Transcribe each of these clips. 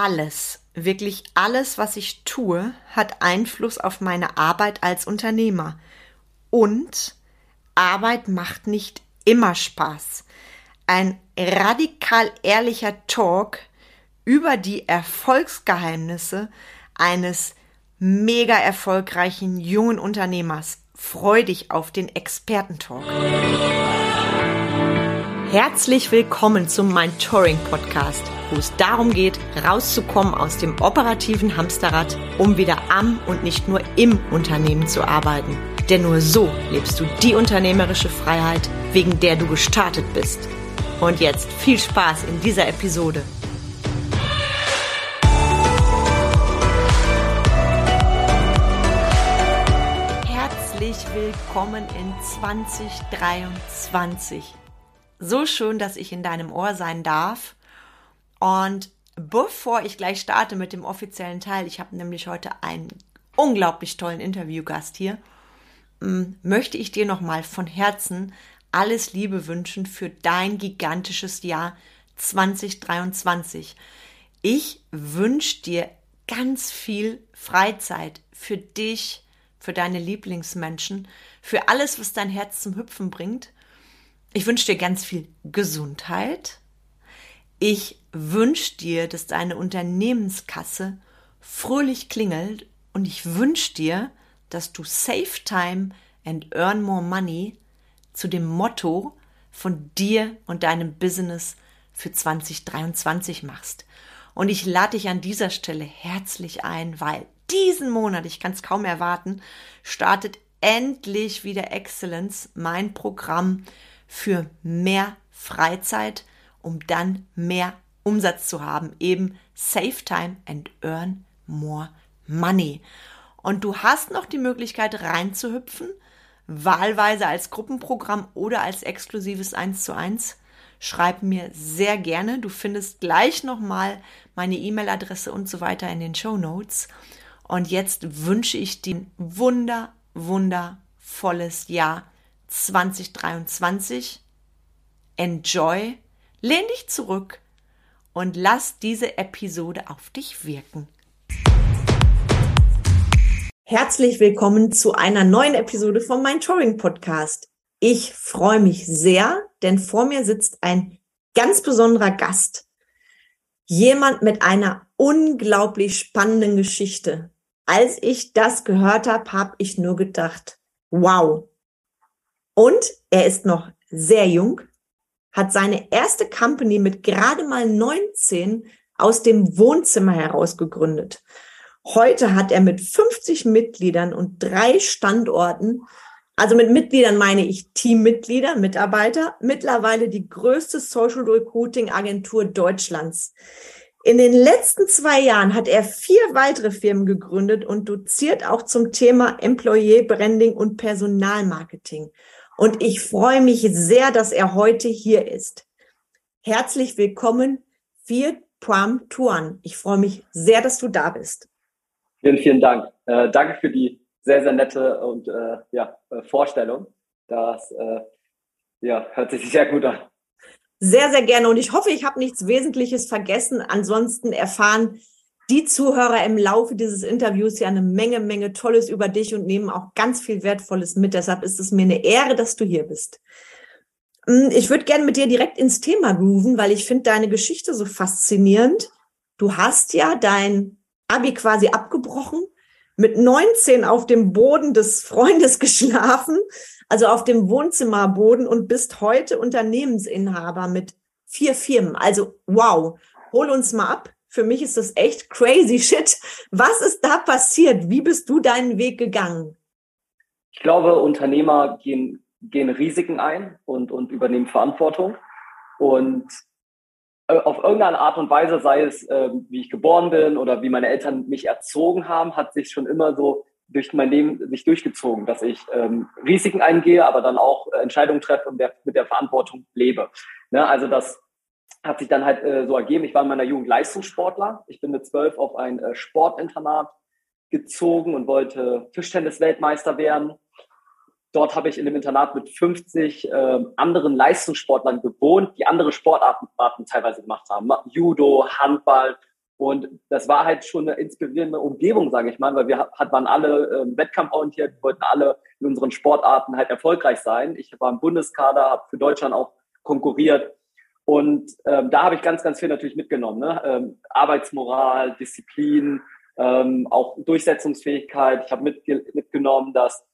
alles, wirklich alles, was ich tue, hat Einfluss auf meine Arbeit als Unternehmer. Und Arbeit macht nicht immer Spaß. Ein radikal ehrlicher Talk über die Erfolgsgeheimnisse eines mega erfolgreichen jungen Unternehmers. Freu dich auf den Expertentalk. Herzlich willkommen zum Mind Touring Podcast, wo es darum geht, rauszukommen aus dem operativen Hamsterrad, um wieder am und nicht nur im Unternehmen zu arbeiten. Denn nur so lebst du die unternehmerische Freiheit, wegen der du gestartet bist. Und jetzt viel Spaß in dieser Episode. Herzlich willkommen in 2023 so schön, dass ich in deinem Ohr sein darf. Und bevor ich gleich starte mit dem offiziellen Teil, ich habe nämlich heute einen unglaublich tollen Interviewgast hier, mm, möchte ich dir nochmal von Herzen alles Liebe wünschen für dein gigantisches Jahr 2023. Ich wünsche dir ganz viel Freizeit für dich, für deine Lieblingsmenschen, für alles, was dein Herz zum Hüpfen bringt ich wünsche dir ganz viel Gesundheit. Ich wünsche dir, dass deine Unternehmenskasse fröhlich klingelt und ich wünsche dir, dass du Save Time and Earn More Money zu dem Motto von dir und deinem Business für 2023 machst. Und ich lade dich an dieser Stelle herzlich ein, weil diesen Monat, ich kann es kaum erwarten, startet endlich wieder Excellence, mein Programm für mehr Freizeit, um dann mehr Umsatz zu haben. Eben Save Time and Earn More Money. Und du hast noch die Möglichkeit reinzuhüpfen, wahlweise als Gruppenprogramm oder als exklusives 1 zu 1. Schreib mir sehr gerne. Du findest gleich nochmal meine E-Mail-Adresse und so weiter in den Show Notes. Und jetzt wünsche ich dir ein wunder, wundervolles Jahr 2023. Enjoy, lehn dich zurück und lass diese Episode auf dich wirken. Herzlich willkommen zu einer neuen Episode vom Mind Touring Podcast. Ich freue mich sehr, denn vor mir sitzt ein ganz besonderer Gast. Jemand mit einer unglaublich spannenden Geschichte. Als ich das gehört habe, habe ich nur gedacht, wow, und er ist noch sehr jung, hat seine erste Company mit gerade mal 19 aus dem Wohnzimmer heraus gegründet. Heute hat er mit 50 Mitgliedern und drei Standorten, also mit Mitgliedern meine ich Teammitglieder, Mitarbeiter, mittlerweile die größte Social Recruiting Agentur Deutschlands. In den letzten zwei Jahren hat er vier weitere Firmen gegründet und doziert auch zum Thema Employee Branding und Personalmarketing. Und ich freue mich sehr, dass er heute hier ist. Herzlich willkommen, Viet Pram Tuan. Ich freue mich sehr, dass du da bist. Vielen, vielen Dank. Äh, danke für die sehr, sehr nette und äh, ja, äh, Vorstellung. Das äh, ja, hört sich sehr gut an. Sehr, sehr gerne. Und ich hoffe, ich habe nichts Wesentliches vergessen. Ansonsten erfahren die Zuhörer im Laufe dieses Interviews ja eine Menge, Menge Tolles über dich und nehmen auch ganz viel Wertvolles mit. Deshalb ist es mir eine Ehre, dass du hier bist. Hm, ich würde gerne mit dir direkt ins Thema grooven, weil ich finde deine Geschichte so faszinierend. Du hast ja dein Abi quasi abgebrochen, mit 19 auf dem Boden des Freundes geschlafen, also auf dem Wohnzimmerboden und bist heute Unternehmensinhaber mit vier Firmen. Also wow, hol uns mal ab für mich ist das echt crazy shit. Was ist da passiert? Wie bist du deinen Weg gegangen? Ich glaube, Unternehmer gehen, gehen Risiken ein und, und übernehmen Verantwortung. Und äh, auf irgendeine Art und Weise, sei es, äh, wie ich geboren bin oder wie meine Eltern mich erzogen haben, hat sich schon immer so durch mein Leben sich durchgezogen, dass ich ähm, Risiken eingehe, aber dann auch äh, Entscheidungen treffe und der, mit der Verantwortung lebe. Ne? Also das hat sich dann halt äh, so ergeben. Ich war in meiner Jugend Leistungssportler. Ich bin mit zwölf auf ein äh, Sportinternat gezogen und wollte Tischtennis-Weltmeister werden. Dort habe ich in dem Internat mit 50 äh, anderen Leistungssportlern gewohnt, die andere Sportarten teilweise gemacht haben. Judo, Handball Und das war halt schon eine inspirierende Umgebung, sage ich mal, weil wir hat, waren alle äh, wettkampforientiert, wollten alle in unseren Sportarten halt erfolgreich sein. Ich war im Bundeskader, habe für Deutschland auch konkurriert. Und ähm, da habe ich ganz, ganz viel natürlich mitgenommen. Ne? Ähm, Arbeitsmoral, Disziplin, ähm, auch Durchsetzungsfähigkeit. Ich habe mitge mitgenommen, dass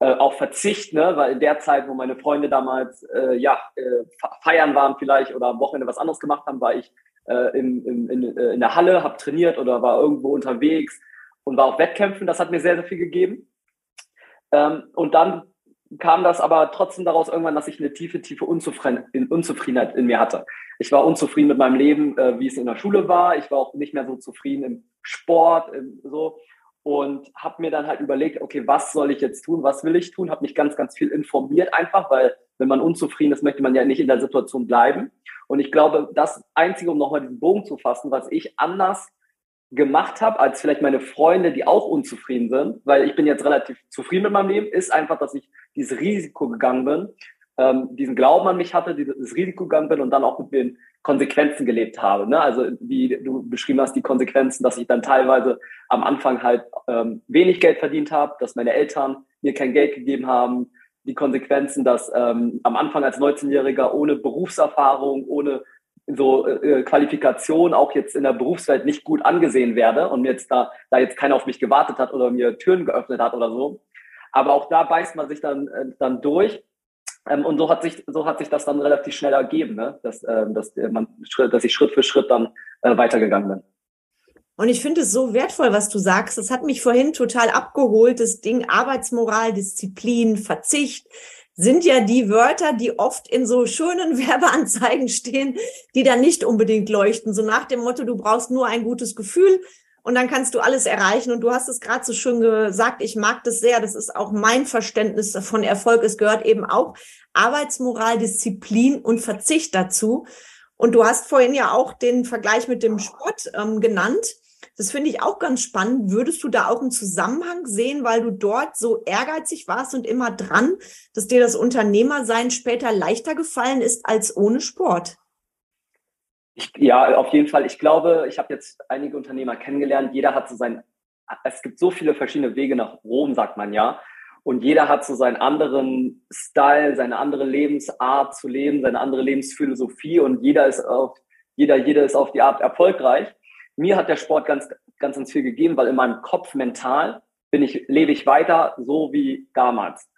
äh, auch Verzicht, ne? weil in der Zeit, wo meine Freunde damals äh, ja äh, feiern waren vielleicht oder am Wochenende was anderes gemacht haben, war ich äh, in, in, in, äh, in der Halle, habe trainiert oder war irgendwo unterwegs und war auf Wettkämpfen. Das hat mir sehr, sehr viel gegeben. Ähm, und dann kam das aber trotzdem daraus irgendwann, dass ich eine tiefe, tiefe Unzufriedenheit in mir hatte. Ich war unzufrieden mit meinem Leben, äh, wie es in der Schule war. Ich war auch nicht mehr so zufrieden im Sport, im, so und habe mir dann halt überlegt, okay, was soll ich jetzt tun, was will ich tun, habe mich ganz, ganz viel informiert einfach, weil wenn man unzufrieden ist, möchte man ja nicht in der Situation bleiben. Und ich glaube, das Einzige, um nochmal diesen Bogen zu fassen, was ich anders gemacht habe, als vielleicht meine Freunde, die auch unzufrieden sind, weil ich bin jetzt relativ zufrieden mit meinem Leben, ist einfach, dass ich dieses Risiko gegangen bin, ähm, diesen Glauben an mich hatte, dieses Risiko gegangen bin und dann auch mit den Konsequenzen gelebt habe. Ne? Also wie du beschrieben hast, die Konsequenzen, dass ich dann teilweise am Anfang halt ähm, wenig Geld verdient habe, dass meine Eltern mir kein Geld gegeben haben, die Konsequenzen, dass ähm, am Anfang als 19-Jähriger ohne Berufserfahrung, ohne so äh, Qualifikation auch jetzt in der Berufswelt nicht gut angesehen werde und mir jetzt da, da jetzt keiner auf mich gewartet hat oder mir Türen geöffnet hat oder so. Aber auch da beißt man sich dann, äh, dann durch. Ähm, und so hat sich, so hat sich das dann relativ schnell ergeben, ne? dass, äh, dass, man, dass ich Schritt für Schritt dann äh, weitergegangen bin. Und ich finde es so wertvoll, was du sagst. Das hat mich vorhin total abgeholt. Das Ding Arbeitsmoral, Disziplin, Verzicht sind ja die Wörter, die oft in so schönen Werbeanzeigen stehen, die dann nicht unbedingt leuchten. So nach dem Motto, du brauchst nur ein gutes Gefühl und dann kannst du alles erreichen. Und du hast es gerade so schön gesagt, ich mag das sehr. Das ist auch mein Verständnis von Erfolg. Es gehört eben auch Arbeitsmoral, Disziplin und Verzicht dazu. Und du hast vorhin ja auch den Vergleich mit dem Sport ähm, genannt. Das finde ich auch ganz spannend. Würdest du da auch einen Zusammenhang sehen, weil du dort so ehrgeizig warst und immer dran, dass dir das Unternehmersein später leichter gefallen ist als ohne Sport? Ich, ja, auf jeden Fall. Ich glaube, ich habe jetzt einige Unternehmer kennengelernt. Jeder hat so sein, es gibt so viele verschiedene Wege nach Rom, sagt man ja. Und jeder hat so seinen anderen Style, seine andere Lebensart zu leben, seine andere Lebensphilosophie und jeder ist auf, jeder, jeder ist auf die Art erfolgreich mir hat der Sport ganz, ganz, ganz viel gegeben, weil in meinem Kopf mental bin ich, lebe ich weiter so wie damals.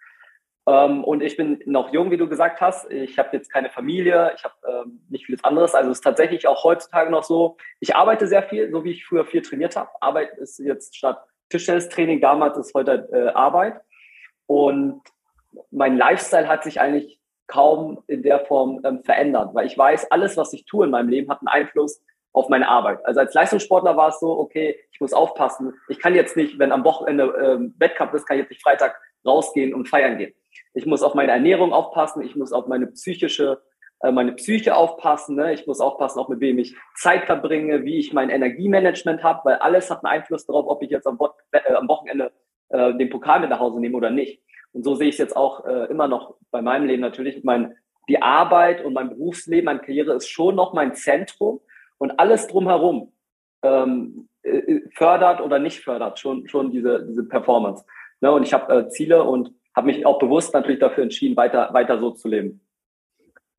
Ähm, und ich bin noch jung, wie du gesagt hast. Ich habe jetzt keine Familie, ich habe ähm, nicht vieles anderes. Also es ist tatsächlich auch heutzutage noch so. Ich arbeite sehr viel, so wie ich früher viel trainiert habe. Arbeit ist jetzt statt Tischtennistraining, damals ist heute äh, Arbeit. Und mein Lifestyle hat sich eigentlich kaum in der Form ähm, verändert, weil ich weiß, alles, was ich tue in meinem Leben, hat einen Einfluss auf meine Arbeit. Also als Leistungssportler war es so, okay, ich muss aufpassen. Ich kann jetzt nicht, wenn am Wochenende ähm, Wettkampf ist, kann ich jetzt nicht Freitag rausgehen und feiern gehen. Ich muss auf meine Ernährung aufpassen, ich muss auf meine psychische, äh, meine Psyche aufpassen, ne? ich muss aufpassen, auch mit wem ich Zeit verbringe, wie ich mein Energiemanagement habe, weil alles hat einen Einfluss darauf, ob ich jetzt am, äh, am Wochenende äh, den Pokal mit nach Hause nehme oder nicht. Und so sehe ich es jetzt auch äh, immer noch bei meinem Leben natürlich. Mein, die Arbeit und mein Berufsleben, meine Karriere ist schon noch mein Zentrum, und alles drumherum ähm, äh, fördert oder nicht fördert schon, schon diese, diese Performance. Ne? Und ich habe äh, Ziele und habe mich auch bewusst natürlich dafür entschieden, weiter, weiter so zu leben.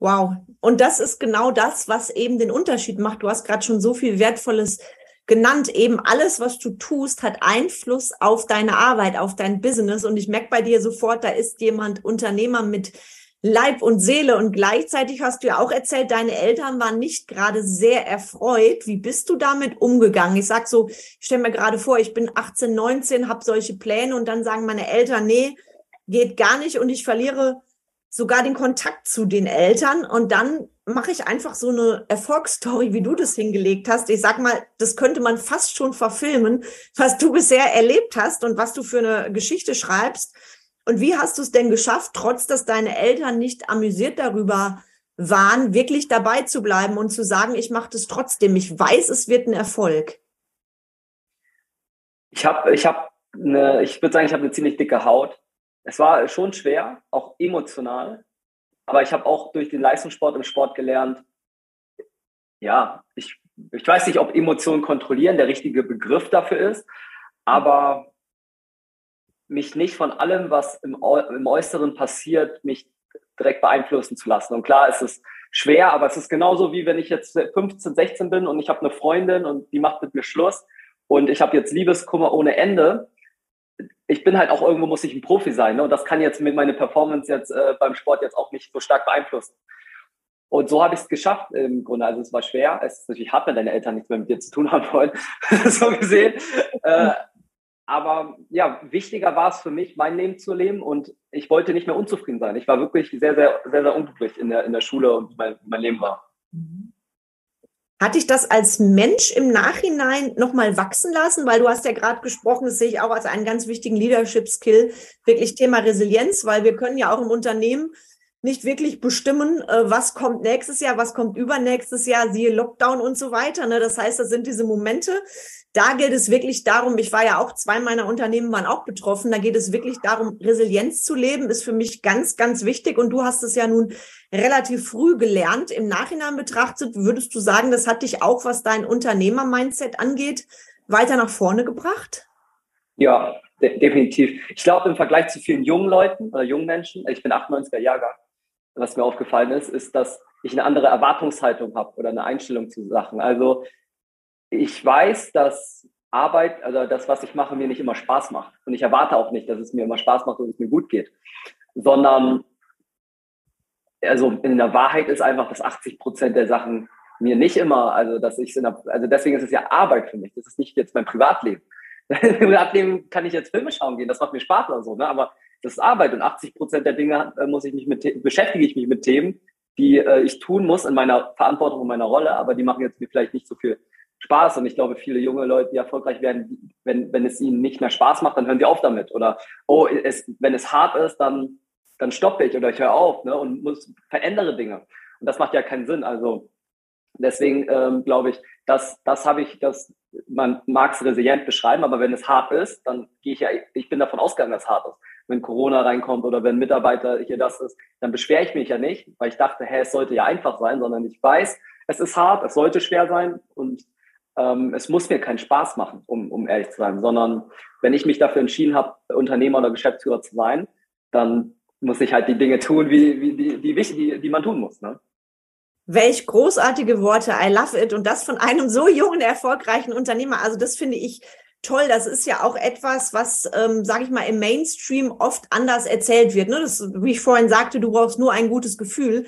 Wow. Und das ist genau das, was eben den Unterschied macht. Du hast gerade schon so viel Wertvolles genannt. Eben alles, was du tust, hat Einfluss auf deine Arbeit, auf dein Business. Und ich merke bei dir sofort, da ist jemand Unternehmer mit Leib und Seele. Und gleichzeitig hast du ja auch erzählt, deine Eltern waren nicht gerade sehr erfreut. Wie bist du damit umgegangen? Ich sag so, ich stelle mir gerade vor, ich bin 18, 19, habe solche Pläne und dann sagen meine Eltern, nee, geht gar nicht und ich verliere sogar den Kontakt zu den Eltern und dann mache ich einfach so eine Erfolgsstory, wie du das hingelegt hast. Ich sag mal, das könnte man fast schon verfilmen, was du bisher erlebt hast und was du für eine Geschichte schreibst. Und wie hast du es denn geschafft, trotz dass deine Eltern nicht amüsiert darüber waren, wirklich dabei zu bleiben und zu sagen, ich mache das trotzdem. Ich weiß, es wird ein Erfolg. Ich habe, ich habe, eine, ich würde sagen, ich habe eine ziemlich dicke Haut. Es war schon schwer, auch emotional. Aber ich habe auch durch den Leistungssport im Sport gelernt, ja, ich ich weiß nicht, ob Emotionen kontrollieren der richtige Begriff dafür ist, aber mich nicht von allem, was im, im Äußeren passiert, mich direkt beeinflussen zu lassen. Und klar, es ist schwer, aber es ist genauso wie wenn ich jetzt 15, 16 bin und ich habe eine Freundin und die macht mit mir Schluss und ich habe jetzt Liebeskummer ohne Ende. Ich bin halt auch irgendwo muss ich ein Profi sein ne? und das kann jetzt mit meiner Performance jetzt äh, beim Sport jetzt auch nicht so stark beeinflussen. Und so habe ich es geschafft im Grunde. Also es war schwer. Es ist natürlich hart, wenn deine Eltern nichts mehr mit dir zu tun haben wollen, so gesehen. Äh, aber ja, wichtiger war es für mich, mein Leben zu leben und ich wollte nicht mehr unzufrieden sein. Ich war wirklich sehr, sehr, sehr, sehr unglücklich in der, in der Schule und mein, mein Leben war. Hat dich das als Mensch im Nachhinein nochmal wachsen lassen? Weil du hast ja gerade gesprochen, das sehe ich auch als einen ganz wichtigen Leadership-Skill, wirklich Thema Resilienz, weil wir können ja auch im Unternehmen nicht wirklich bestimmen, äh, was kommt nächstes Jahr, was kommt übernächstes Jahr, siehe Lockdown und so weiter. Ne? Das heißt, das sind diese Momente, da geht es wirklich darum, ich war ja auch, zwei meiner Unternehmen waren auch betroffen, da geht es wirklich darum, Resilienz zu leben, ist für mich ganz, ganz wichtig. Und du hast es ja nun relativ früh gelernt. Im Nachhinein betrachtet, würdest du sagen, das hat dich auch, was dein Unternehmer-Mindset angeht, weiter nach vorne gebracht? Ja, de definitiv. Ich glaube, im Vergleich zu vielen jungen Leuten oder jungen Menschen, ich bin 98er Jahrgang, was mir aufgefallen ist, ist, dass ich eine andere Erwartungshaltung habe oder eine Einstellung zu Sachen. Also ich weiß, dass Arbeit, also das, was ich mache, mir nicht immer Spaß macht. Und ich erwarte auch nicht, dass es mir immer Spaß macht und es mir gut geht. Sondern, also in der Wahrheit ist einfach, dass 80 Prozent der Sachen mir nicht immer, also dass ich also deswegen ist es ja Arbeit für mich. Das ist nicht jetzt mein Privatleben. Im Privatleben kann ich jetzt Filme schauen gehen, das macht mir Spaß oder so, ne? Aber das ist Arbeit und 80 Prozent der Dinge äh, muss ich mich mit, beschäftige ich mich mit Themen, die äh, ich tun muss in meiner Verantwortung und meiner Rolle, aber die machen jetzt mir vielleicht nicht so viel Spaß. Und ich glaube, viele junge Leute, die erfolgreich werden, wenn, wenn es ihnen nicht mehr Spaß macht, dann hören sie auf damit. Oder, oh, es, wenn es hart ist, dann, dann stoppe ich oder ich höre auf ne, und muss verändere Dinge. Und das macht ja keinen Sinn. Also deswegen ähm, glaube ich, das, das habe ich, das, man mag es resilient beschreiben, aber wenn es hart ist, dann gehe ich ja, ich bin davon ausgegangen, dass es hart ist. Wenn Corona reinkommt oder wenn Mitarbeiter hier das ist, dann beschwere ich mich ja nicht, weil ich dachte, hä, es sollte ja einfach sein, sondern ich weiß, es ist hart, es sollte schwer sein und ähm, es muss mir keinen Spaß machen, um, um ehrlich zu sein, sondern wenn ich mich dafür entschieden habe, Unternehmer oder Geschäftsführer zu sein, dann muss ich halt die Dinge tun, wie, wie die, die, die, die man tun muss. Ne? Welch großartige Worte, I love it. Und das von einem so jungen, erfolgreichen Unternehmer. Also das finde ich toll. Das ist ja auch etwas, was, ähm, sage ich mal, im Mainstream oft anders erzählt wird. Ne? Das, wie ich vorhin sagte, du brauchst nur ein gutes Gefühl.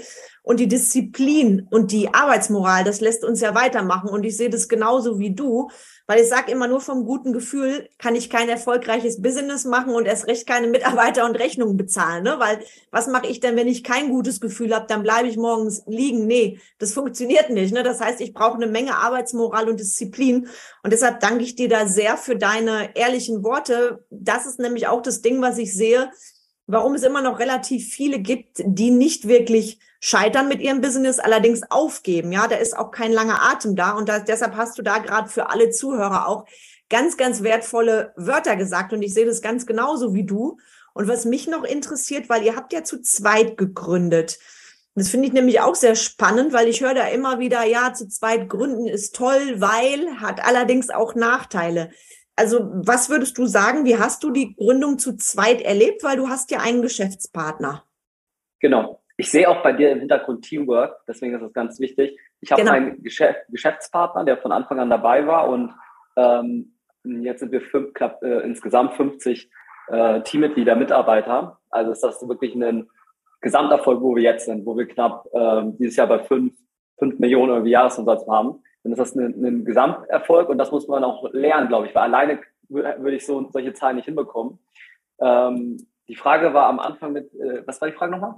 Und die Disziplin und die Arbeitsmoral, das lässt uns ja weitermachen. Und ich sehe das genauso wie du, weil ich sage immer, nur vom guten Gefühl kann ich kein erfolgreiches Business machen und erst recht keine Mitarbeiter und Rechnungen bezahlen. Ne? Weil was mache ich denn, wenn ich kein gutes Gefühl habe, dann bleibe ich morgens liegen. Nee, das funktioniert nicht. Ne? Das heißt, ich brauche eine Menge Arbeitsmoral und Disziplin. Und deshalb danke ich dir da sehr für deine ehrlichen Worte. Das ist nämlich auch das Ding, was ich sehe, warum es immer noch relativ viele gibt, die nicht wirklich scheitern mit ihrem Business, allerdings aufgeben. Ja, da ist auch kein langer Atem da. Und das, deshalb hast du da gerade für alle Zuhörer auch ganz, ganz wertvolle Wörter gesagt. Und ich sehe das ganz genauso wie du. Und was mich noch interessiert, weil ihr habt ja zu zweit gegründet. Das finde ich nämlich auch sehr spannend, weil ich höre da immer wieder, ja, zu zweit gründen ist toll, weil hat allerdings auch Nachteile. Also was würdest du sagen, wie hast du die Gründung zu zweit erlebt, weil du hast ja einen Geschäftspartner? Genau ich sehe auch bei dir im Hintergrund Teamwork, deswegen ist das ganz wichtig. Ich habe genau. einen Geschäft, Geschäftspartner, der von Anfang an dabei war und ähm, jetzt sind wir fünf, knapp, äh, insgesamt 50 äh, Teammitglieder, Mitarbeiter. Also ist das wirklich ein Gesamterfolg, wo wir jetzt sind, wo wir knapp äh, dieses Jahr bei fünf, fünf Millionen irgendwie Jahresumsatz haben. Dann ist das ein, ein Gesamterfolg und das muss man auch lernen, glaube ich, weil alleine würde ich so solche Zahlen nicht hinbekommen. Ähm, die Frage war am Anfang mit, äh, was war die Frage nochmal?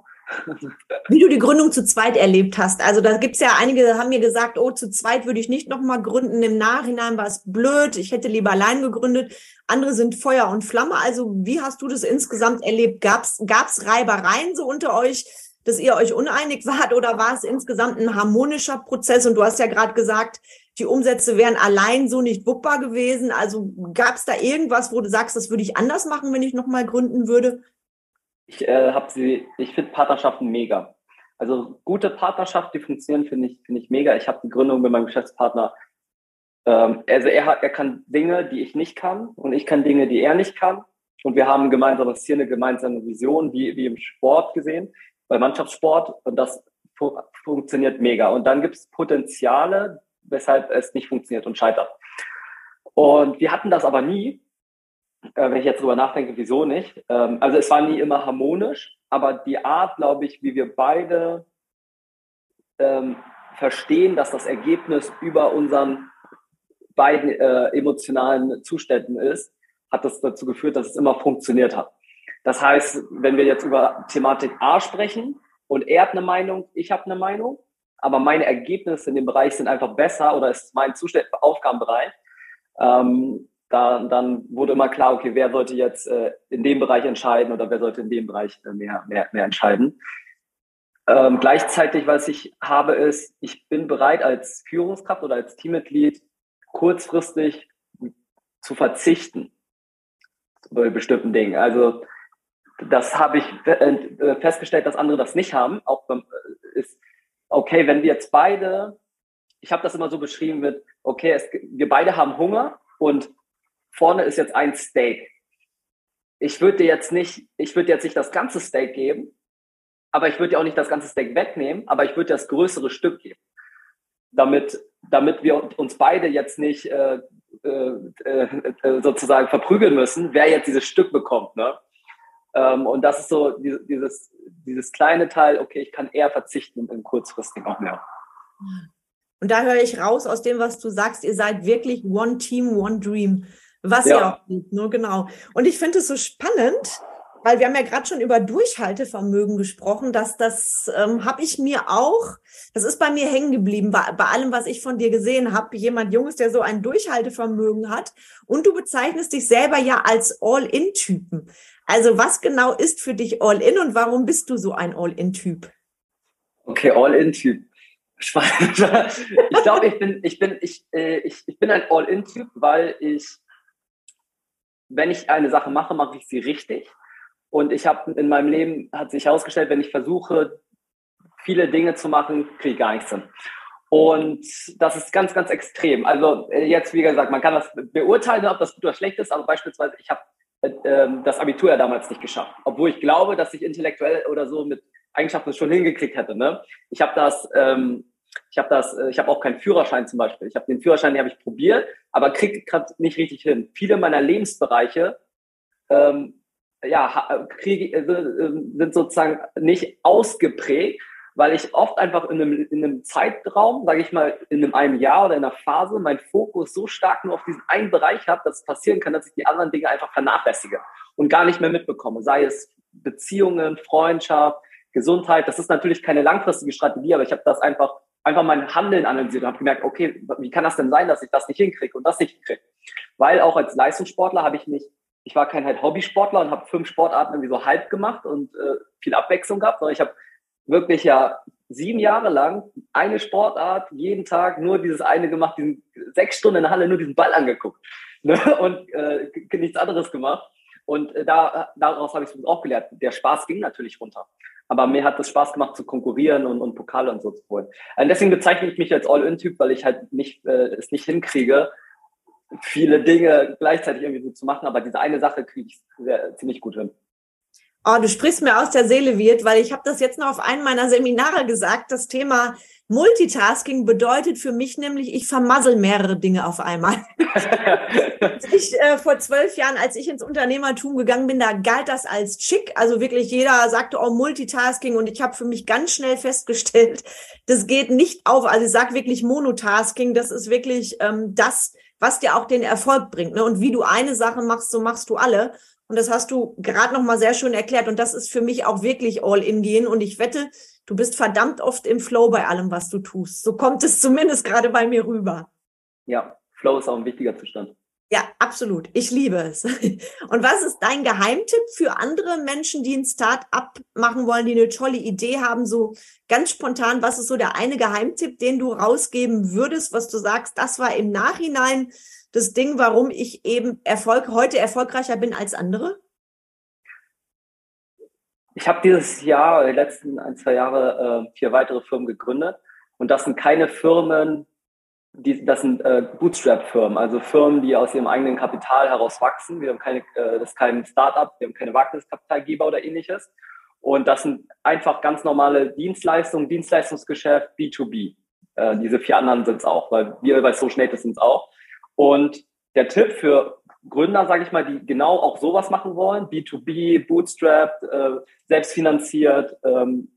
Wie du die Gründung zu zweit erlebt hast. Also da gibt's ja einige, haben mir gesagt, oh, zu zweit würde ich nicht nochmal gründen. Im Nachhinein war es blöd. Ich hätte lieber allein gegründet. Andere sind Feuer und Flamme. Also wie hast du das insgesamt erlebt? Gab's gab's Reibereien so unter euch, dass ihr euch uneinig wart oder war es insgesamt ein harmonischer Prozess? Und du hast ja gerade gesagt, die Umsätze wären allein so nicht wuppbar gewesen. Also gab es da irgendwas, wo du sagst, das würde ich anders machen, wenn ich nochmal gründen würde? Ich äh, habe sie, ich finde Partnerschaften mega. Also gute Partnerschaft, die funktionieren, finde ich, finde ich mega. Ich habe die Gründung mit meinem Geschäftspartner. Ähm, also er hat, er kann Dinge, die ich nicht kann, und ich kann Dinge, die er nicht kann. Und wir haben ein gemeinsames Ziel, eine gemeinsame Vision, wie, wie im Sport gesehen, bei Mannschaftssport. Und das fu funktioniert mega. Und dann gibt es Potenziale, weshalb es nicht funktioniert und scheitert. Und wir hatten das aber nie, äh, wenn ich jetzt drüber nachdenke, wieso nicht. Ähm, also es war nie immer harmonisch, aber die Art, glaube ich, wie wir beide ähm, verstehen, dass das Ergebnis über unseren beiden äh, emotionalen Zuständen ist, hat das dazu geführt, dass es immer funktioniert hat. Das heißt, wenn wir jetzt über Thematik A sprechen und er hat eine Meinung, ich habe eine Meinung, aber meine Ergebnisse in dem Bereich sind einfach besser oder ist mein Zustand, Aufgabenbereich, ähm, da, dann wurde immer klar, okay, wer sollte jetzt äh, in dem Bereich entscheiden oder wer sollte in dem Bereich äh, mehr, mehr, mehr entscheiden. Ähm, gleichzeitig, was ich habe, ist, ich bin bereit als Führungskraft oder als Teammitglied kurzfristig zu verzichten bei bestimmten Dingen. Also das habe ich äh, festgestellt, dass andere das nicht haben. Auch äh, ist okay, wenn wir jetzt beide, ich habe das immer so beschrieben mit, okay, es, wir beide haben Hunger und vorne ist jetzt ein Steak. Ich würde dir jetzt nicht, ich würde jetzt nicht das ganze Steak geben, aber ich würde dir auch nicht das ganze Steak wegnehmen, aber ich würde dir das größere Stück geben, damit, damit wir uns beide jetzt nicht äh, äh, äh, sozusagen verprügeln müssen, wer jetzt dieses Stück bekommt. Ne? Ähm, und das ist so dieses, dieses kleine Teil, okay, ich kann eher verzichten und dann kurzfristig auch mehr. Und da höre ich raus aus dem, was du sagst, ihr seid wirklich One Team, One Dream. Was ja, ja auch gibt, nur genau. Und ich finde es so spannend, weil wir haben ja gerade schon über Durchhaltevermögen gesprochen, dass das ähm, habe ich mir auch, das ist bei mir hängen geblieben, bei, bei allem, was ich von dir gesehen habe. Jemand Junges, der so ein Durchhaltevermögen hat. Und du bezeichnest dich selber ja als All-In-Typen. Also was genau ist für dich All-In und warum bist du so ein All-In-Typ? Okay, All-In-Typ. Ich glaube, ich bin, ich bin, ich, äh, ich, ich bin ein All-In-Typ, weil ich wenn ich eine Sache mache, mache ich sie richtig. Und ich habe in meinem Leben, hat sich herausgestellt, wenn ich versuche, viele Dinge zu machen, kriege ich gar nichts hin. Und das ist ganz, ganz extrem. Also äh, jetzt, wie gesagt, man kann das beurteilen, ob das gut oder schlecht ist, aber beispielsweise, ich habe äh, ähm, das Abitur ja damals nicht geschafft, obwohl ich glaube, dass ich intellektuell oder so mit Eigenschaften schon hingekriegt hätte. Ne? Ich habe das ähm, ich habe das, äh, ich habe auch keinen Führerschein zum Beispiel. Ich habe den Führerschein, den habe ich probiert, aber kriege gerade nicht richtig hin. Viele meiner Lebensbereiche ähm, ja, krieg, äh, sind sozusagen nicht ausgeprägt, weil ich oft einfach in einem, in einem Zeitraum, sage ich mal, in einem, einem Jahr oder in einer Phase, mein Fokus so stark nur auf diesen einen Bereich habe, dass es passieren kann, dass ich die anderen Dinge einfach vernachlässige und gar nicht mehr mitbekomme. Sei es Beziehungen, Freundschaft, Gesundheit. Das ist natürlich keine langfristige Strategie, aber ich habe das einfach einfach mein Handeln analysiert und habe gemerkt, okay, wie kann das denn sein, dass ich das nicht hinkriege und das nicht hinkriege? Weil auch als Leistungssportler habe ich nicht, ich war kein halt Hobbysportler und habe fünf Sportarten irgendwie so halb gemacht und äh, viel Abwechslung gehabt, sondern ich habe wirklich ja sieben Jahre lang eine Sportart, jeden Tag nur dieses eine gemacht, diesen sechs Stunden in der Halle nur diesen Ball angeguckt ne? und äh, nichts anderes gemacht. Und äh, da, daraus habe ich es auch gelernt. Der Spaß ging natürlich runter. Aber mir hat es Spaß gemacht zu konkurrieren und, und Pokale und so zu holen. Und deswegen bezeichne ich mich als All-In-Typ, weil ich halt nicht, äh, es nicht hinkriege, viele Dinge gleichzeitig irgendwie so zu machen. Aber diese eine Sache kriege ich sehr, ziemlich gut hin. Oh, du sprichst mir aus der Seele, wird, weil ich habe das jetzt noch auf einem meiner Seminare gesagt. Das Thema Multitasking bedeutet für mich nämlich, ich vermassel mehrere Dinge auf einmal. ich, äh, vor zwölf Jahren, als ich ins Unternehmertum gegangen bin, da galt das als schick. Also wirklich jeder sagte, oh, Multitasking. Und ich habe für mich ganz schnell festgestellt, das geht nicht auf. Also ich sage wirklich Monotasking. Das ist wirklich ähm, das, was dir auch den Erfolg bringt. Ne? Und wie du eine Sache machst, so machst du alle. Und das hast du gerade noch mal sehr schön erklärt. Und das ist für mich auch wirklich all in gehen. Und ich wette, du bist verdammt oft im Flow bei allem, was du tust. So kommt es zumindest gerade bei mir rüber. Ja, Flow ist auch ein wichtiger Zustand. Ja, absolut. Ich liebe es. Und was ist dein Geheimtipp für andere Menschen, die ein Start-up machen wollen, die eine tolle Idee haben, so ganz spontan? Was ist so der eine Geheimtipp, den du rausgeben würdest, was du sagst, das war im Nachhinein das Ding, warum ich eben Erfolg, heute erfolgreicher bin als andere? Ich habe dieses Jahr, die letzten ein, zwei Jahre, äh, vier weitere Firmen gegründet. Und das sind keine Firmen, die, das sind äh, Bootstrap-Firmen, also Firmen, die aus ihrem eigenen Kapital heraus wachsen. Wir haben keine, äh, das ist kein Startup, wir haben keine Wagniskapitalgeber oder ähnliches. Und das sind einfach ganz normale Dienstleistungen, Dienstleistungsgeschäft, B2B. Äh, diese vier anderen sind es auch, weil wir bei Social Native sind es auch. Und der Tipp für Gründer, sage ich mal, die genau auch sowas machen wollen, B2B, Bootstrap, äh, selbstfinanziert, ähm,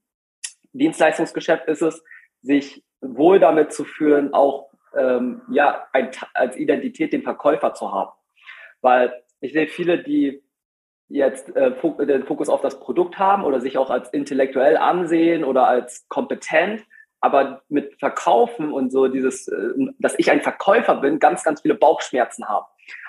Dienstleistungsgeschäft ist es, sich wohl damit zu fühlen, auch ähm, ja, ein, als Identität den Verkäufer zu haben. Weil ich sehe viele, die jetzt äh, den Fokus auf das Produkt haben oder sich auch als intellektuell ansehen oder als kompetent, aber mit Verkaufen und so dieses, äh, dass ich ein Verkäufer bin, ganz, ganz viele Bauchschmerzen haben.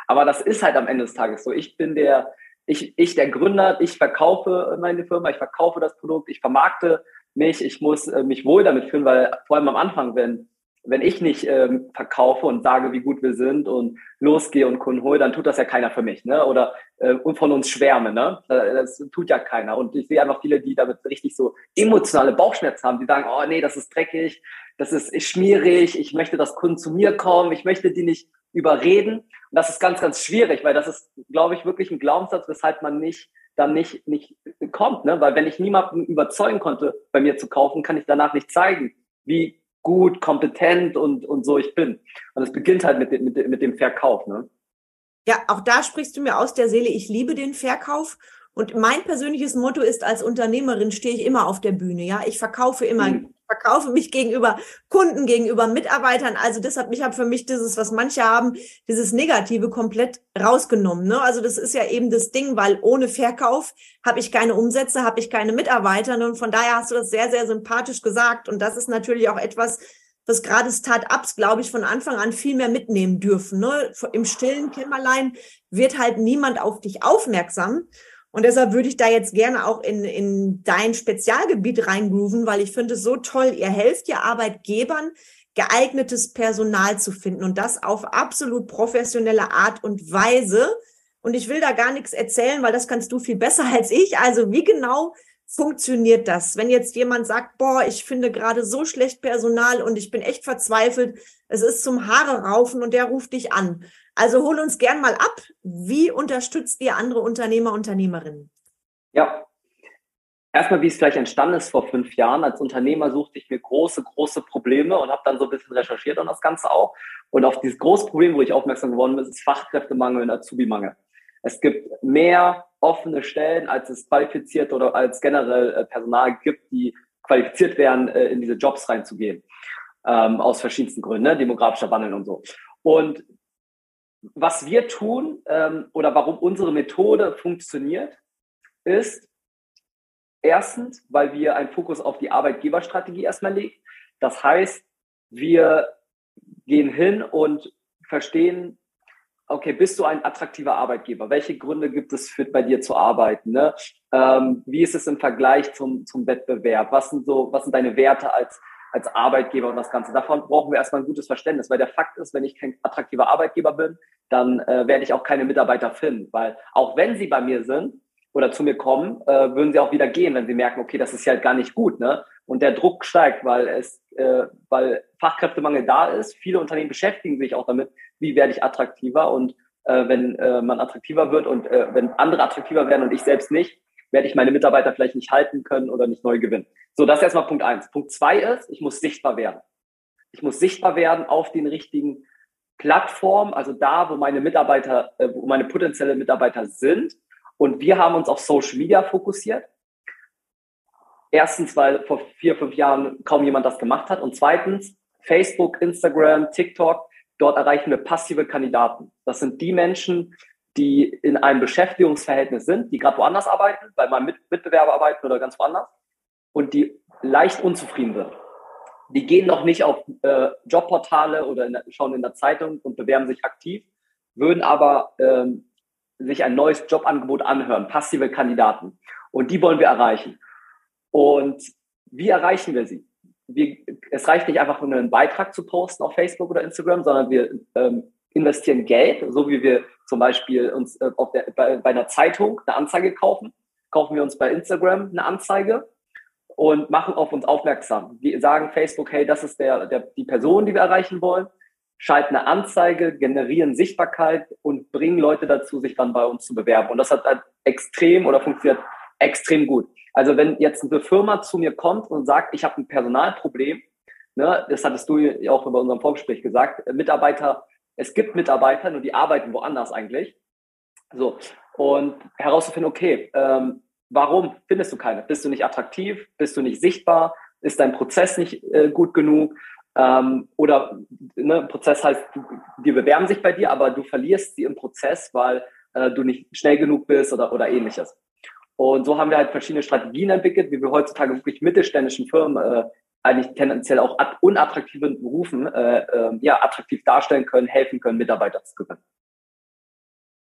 Aber das ist halt am Ende des Tages so. Ich bin der, ich, ich der Gründer, ich verkaufe meine Firma, ich verkaufe das Produkt, ich vermarkte mich, ich muss äh, mich wohl damit fühlen, weil vor allem am Anfang, wenn wenn ich nicht ähm, verkaufe und sage, wie gut wir sind und losgehe und Kunden hole, dann tut das ja keiner für mich, ne? Oder äh, und von uns schwärme, ne? Das tut ja keiner. Und ich sehe einfach viele, die damit richtig so emotionale Bauchschmerzen haben, die sagen, oh nee, das ist dreckig, das ist, schmierig, ich möchte, dass Kunden zu mir kommen, ich möchte die nicht überreden. Und das ist ganz, ganz schwierig, weil das ist, glaube ich, wirklich ein Glaubenssatz, weshalb man nicht dann nicht, nicht kommt, ne? Weil wenn ich niemanden überzeugen konnte, bei mir zu kaufen, kann ich danach nicht zeigen, wie gut, kompetent und, und so ich bin. Und es beginnt halt mit, dem, mit, mit dem Verkauf. Ne? Ja, auch da sprichst du mir aus der Seele, ich liebe den Verkauf. Und mein persönliches Motto ist, als Unternehmerin stehe ich immer auf der Bühne. Ja, ich verkaufe immer mhm verkaufe mich gegenüber Kunden, gegenüber Mitarbeitern. Also deshalb, ich habe für mich dieses, was manche haben, dieses Negative komplett rausgenommen. Ne? Also das ist ja eben das Ding, weil ohne Verkauf habe ich keine Umsätze, habe ich keine Mitarbeiter. Und von daher hast du das sehr, sehr sympathisch gesagt. Und das ist natürlich auch etwas, was gerade Start-ups, glaube ich, von Anfang an viel mehr mitnehmen dürfen. Ne? Im stillen Kämmerlein wird halt niemand auf dich aufmerksam. Und deshalb würde ich da jetzt gerne auch in, in dein Spezialgebiet reingrooven, weil ich finde es so toll. Ihr helft ja Arbeitgebern, geeignetes Personal zu finden und das auf absolut professionelle Art und Weise. Und ich will da gar nichts erzählen, weil das kannst du viel besser als ich. Also wie genau funktioniert das? Wenn jetzt jemand sagt, boah, ich finde gerade so schlecht Personal und ich bin echt verzweifelt, es ist zum Haare raufen und der ruft dich an. Also hol uns gern mal ab. Wie unterstützt ihr andere Unternehmer, Unternehmerinnen? Ja. Erstmal, wie es vielleicht entstanden ist vor fünf Jahren. Als Unternehmer suchte ich mir große, große Probleme und habe dann so ein bisschen recherchiert und das Ganze auch. Und auf dieses große Problem, wo ich aufmerksam geworden bin, ist Fachkräftemangel und Azubi-Mangel. Es gibt mehr offene Stellen, als es qualifiziert oder als generell äh, Personal gibt, die qualifiziert wären, äh, in diese Jobs reinzugehen. Ähm, aus verschiedensten Gründen, ne? demografischer Wandel und so. Und was wir tun ähm, oder warum unsere Methode funktioniert, ist erstens, weil wir einen Fokus auf die Arbeitgeberstrategie erstmal legen. Das heißt, wir gehen hin und verstehen, okay, bist du ein attraktiver Arbeitgeber? Welche Gründe gibt es für bei dir zu arbeiten? Ne? Ähm, wie ist es im Vergleich zum, zum Wettbewerb? Was sind so, was sind deine Werte als als Arbeitgeber und das Ganze. Davon brauchen wir erstmal ein gutes Verständnis, weil der Fakt ist, wenn ich kein attraktiver Arbeitgeber bin, dann äh, werde ich auch keine Mitarbeiter finden, weil auch wenn sie bei mir sind oder zu mir kommen, äh, würden sie auch wieder gehen, wenn sie merken, okay, das ist ja gar nicht gut, ne? Und der Druck steigt, weil es, äh, weil Fachkräftemangel da ist. Viele Unternehmen beschäftigen sich auch damit, wie werde ich attraktiver und äh, wenn äh, man attraktiver wird und äh, wenn andere attraktiver werden und ich selbst nicht, werde ich meine Mitarbeiter vielleicht nicht halten können oder nicht neu gewinnen. So, das ist erstmal Punkt eins. Punkt zwei ist, ich muss sichtbar werden. Ich muss sichtbar werden auf den richtigen Plattformen, also da, wo meine Mitarbeiter, äh, wo meine potenzielle Mitarbeiter sind. Und wir haben uns auf Social Media fokussiert. Erstens, weil vor vier, fünf Jahren kaum jemand das gemacht hat. Und zweitens, Facebook, Instagram, TikTok, dort erreichen wir passive Kandidaten. Das sind die Menschen, die in einem Beschäftigungsverhältnis sind, die gerade woanders arbeiten, bei meinem Mitbewerber arbeiten oder ganz woanders und die leicht unzufrieden sind. Die gehen noch nicht auf äh, Jobportale oder in schauen in der Zeitung und bewerben sich aktiv, würden aber ähm, sich ein neues Jobangebot anhören, passive Kandidaten. Und die wollen wir erreichen. Und wie erreichen wir sie? Wir, es reicht nicht einfach, nur einen Beitrag zu posten auf Facebook oder Instagram, sondern wir ähm, investieren Geld, so wie wir zum Beispiel uns äh, der, bei, bei einer Zeitung eine Anzeige kaufen, kaufen wir uns bei Instagram eine Anzeige und machen auf uns aufmerksam. Wir sagen Facebook, hey, das ist der, der, die Person, die wir erreichen wollen, schalten eine Anzeige, generieren Sichtbarkeit und bringen Leute dazu, sich dann bei uns zu bewerben. Und das hat halt extrem oder funktioniert extrem gut. Also wenn jetzt eine Firma zu mir kommt und sagt, ich habe ein Personalproblem, ne, das hattest du auch bei unserem Vorgespräch gesagt, Mitarbeiter, es gibt Mitarbeiter, nur die arbeiten woanders eigentlich. So, und herauszufinden, okay, ähm, warum findest du keine? Bist du nicht attraktiv? Bist du nicht sichtbar? Ist dein Prozess nicht äh, gut genug? Ähm, oder ne, Prozess heißt, die bewerben sich bei dir, aber du verlierst sie im Prozess, weil äh, du nicht schnell genug bist oder, oder ähnliches. Und so haben wir halt verschiedene Strategien entwickelt, wie wir heutzutage wirklich mittelständischen Firmen äh, eigentlich tendenziell auch unattraktiven Berufen äh, äh, ja, attraktiv darstellen können, helfen können, Mitarbeiter zu gewinnen.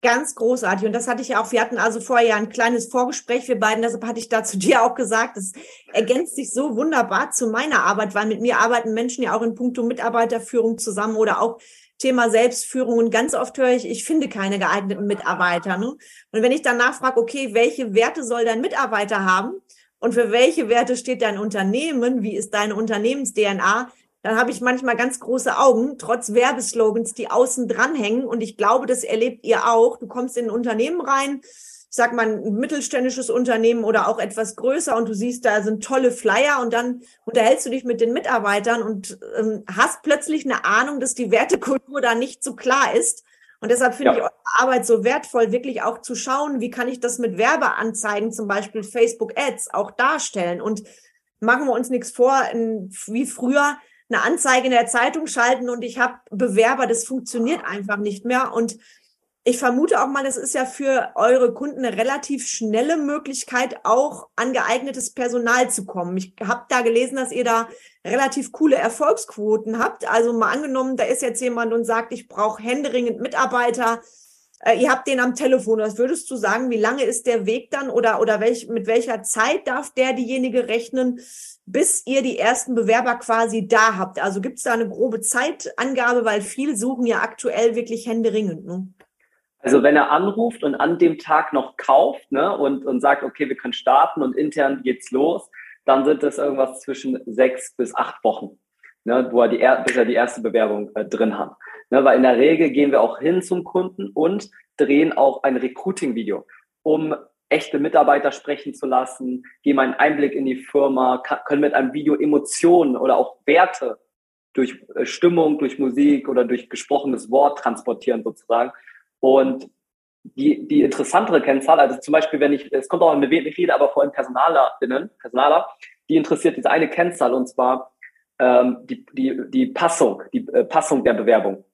Ganz großartig. Und das hatte ich ja auch, wir hatten also vorher ja ein kleines Vorgespräch, wir beiden, deshalb hatte ich da zu dir auch gesagt, das ergänzt sich so wunderbar zu meiner Arbeit, weil mit mir arbeiten Menschen ja auch in puncto Mitarbeiterführung zusammen oder auch Thema Selbstführung. Und ganz oft höre ich, ich finde keine geeigneten Mitarbeiter. Ne? Und wenn ich dann nachfrage, okay, welche Werte soll dein Mitarbeiter haben? Und für welche Werte steht dein Unternehmen? Wie ist deine Unternehmens-DNA? dann habe ich manchmal ganz große Augen, trotz Werbeslogans, die außen dranhängen. Und ich glaube, das erlebt ihr auch. Du kommst in ein Unternehmen rein, ich sag mal ein mittelständisches Unternehmen oder auch etwas größer und du siehst, da sind tolle Flyer und dann unterhältst du dich mit den Mitarbeitern und ähm, hast plötzlich eine Ahnung, dass die Wertekultur da nicht so klar ist. Und deshalb finde ja. ich eure Arbeit so wertvoll, wirklich auch zu schauen, wie kann ich das mit Werbeanzeigen, zum Beispiel Facebook Ads, auch darstellen. Und machen wir uns nichts vor, wie früher, eine Anzeige in der Zeitung schalten und ich habe Bewerber, das funktioniert einfach nicht mehr. Und ich vermute auch mal, es ist ja für eure Kunden eine relativ schnelle Möglichkeit, auch an geeignetes Personal zu kommen. Ich habe da gelesen, dass ihr da relativ coole Erfolgsquoten habt. Also mal angenommen, da ist jetzt jemand und sagt, ich brauche händeringend Mitarbeiter. Äh, ihr habt den am Telefon. Was würdest du sagen? Wie lange ist der Weg dann oder, oder welch, mit welcher Zeit darf der diejenige rechnen, bis ihr die ersten Bewerber quasi da habt? Also gibt es da eine grobe Zeitangabe, weil viel suchen ja aktuell wirklich händeringend. Ne? Also wenn er anruft und an dem Tag noch kauft ne, und, und sagt, okay, wir können starten und intern geht's los, dann sind das irgendwas zwischen sechs bis acht Wochen, ne, wo er die, bis er die erste Bewerbung äh, drin hat. Ne, weil in der Regel gehen wir auch hin zum Kunden und drehen auch ein Recruiting-Video, um echte Mitarbeiter sprechen zu lassen, geben einen Einblick in die Firma, können mit einem Video Emotionen oder auch Werte durch äh, Stimmung, durch Musik oder durch gesprochenes Wort transportieren sozusagen. Und die, die interessantere Kennzahl, also zum Beispiel, wenn ich, es kommt auch an wie viele, aber vor allem PersonalerInnen, Personaler, die interessiert diese eine Kennzahl und zwar ähm, die, die, die Passung, die äh, Passung der Bewerbung.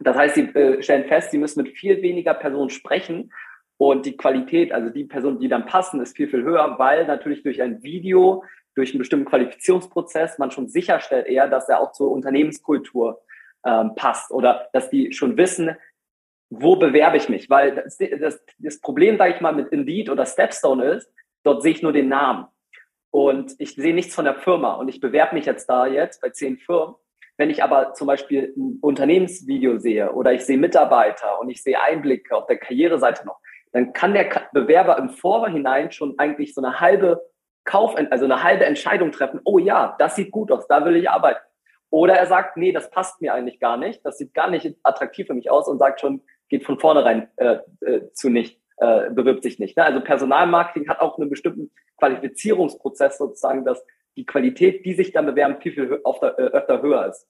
Das heißt, sie äh, stellen fest, sie müssen mit viel weniger Personen sprechen und die Qualität, also die Personen, die dann passen, ist viel, viel höher, weil natürlich durch ein Video, durch einen bestimmten Qualifizierungsprozess man schon sicherstellt eher, dass er auch zur Unternehmenskultur ähm, passt oder dass die schon wissen, wo bewerbe ich mich? Weil das, das, das Problem, sage ich mal, mit Indeed oder Stepstone ist, dort sehe ich nur den Namen. Und ich sehe nichts von der Firma und ich bewerbe mich jetzt da jetzt bei zehn Firmen. Wenn ich aber zum Beispiel ein Unternehmensvideo sehe oder ich sehe Mitarbeiter und ich sehe Einblicke auf der Karriereseite noch, dann kann der Bewerber im Vorhinein schon eigentlich so eine halbe Kauf, also eine halbe Entscheidung treffen. Oh ja, das sieht gut aus, da will ich arbeiten. Oder er sagt, nee, das passt mir eigentlich gar nicht, das sieht gar nicht attraktiv für mich aus und sagt schon, geht von vornherein äh, äh, zu nicht, äh, bewirbt sich nicht. Ne? Also Personalmarketing hat auch einen bestimmten Qualifizierungsprozess sozusagen, dass die Qualität, die sich dann bewerben, viel, viel öfter, äh, öfter höher ist.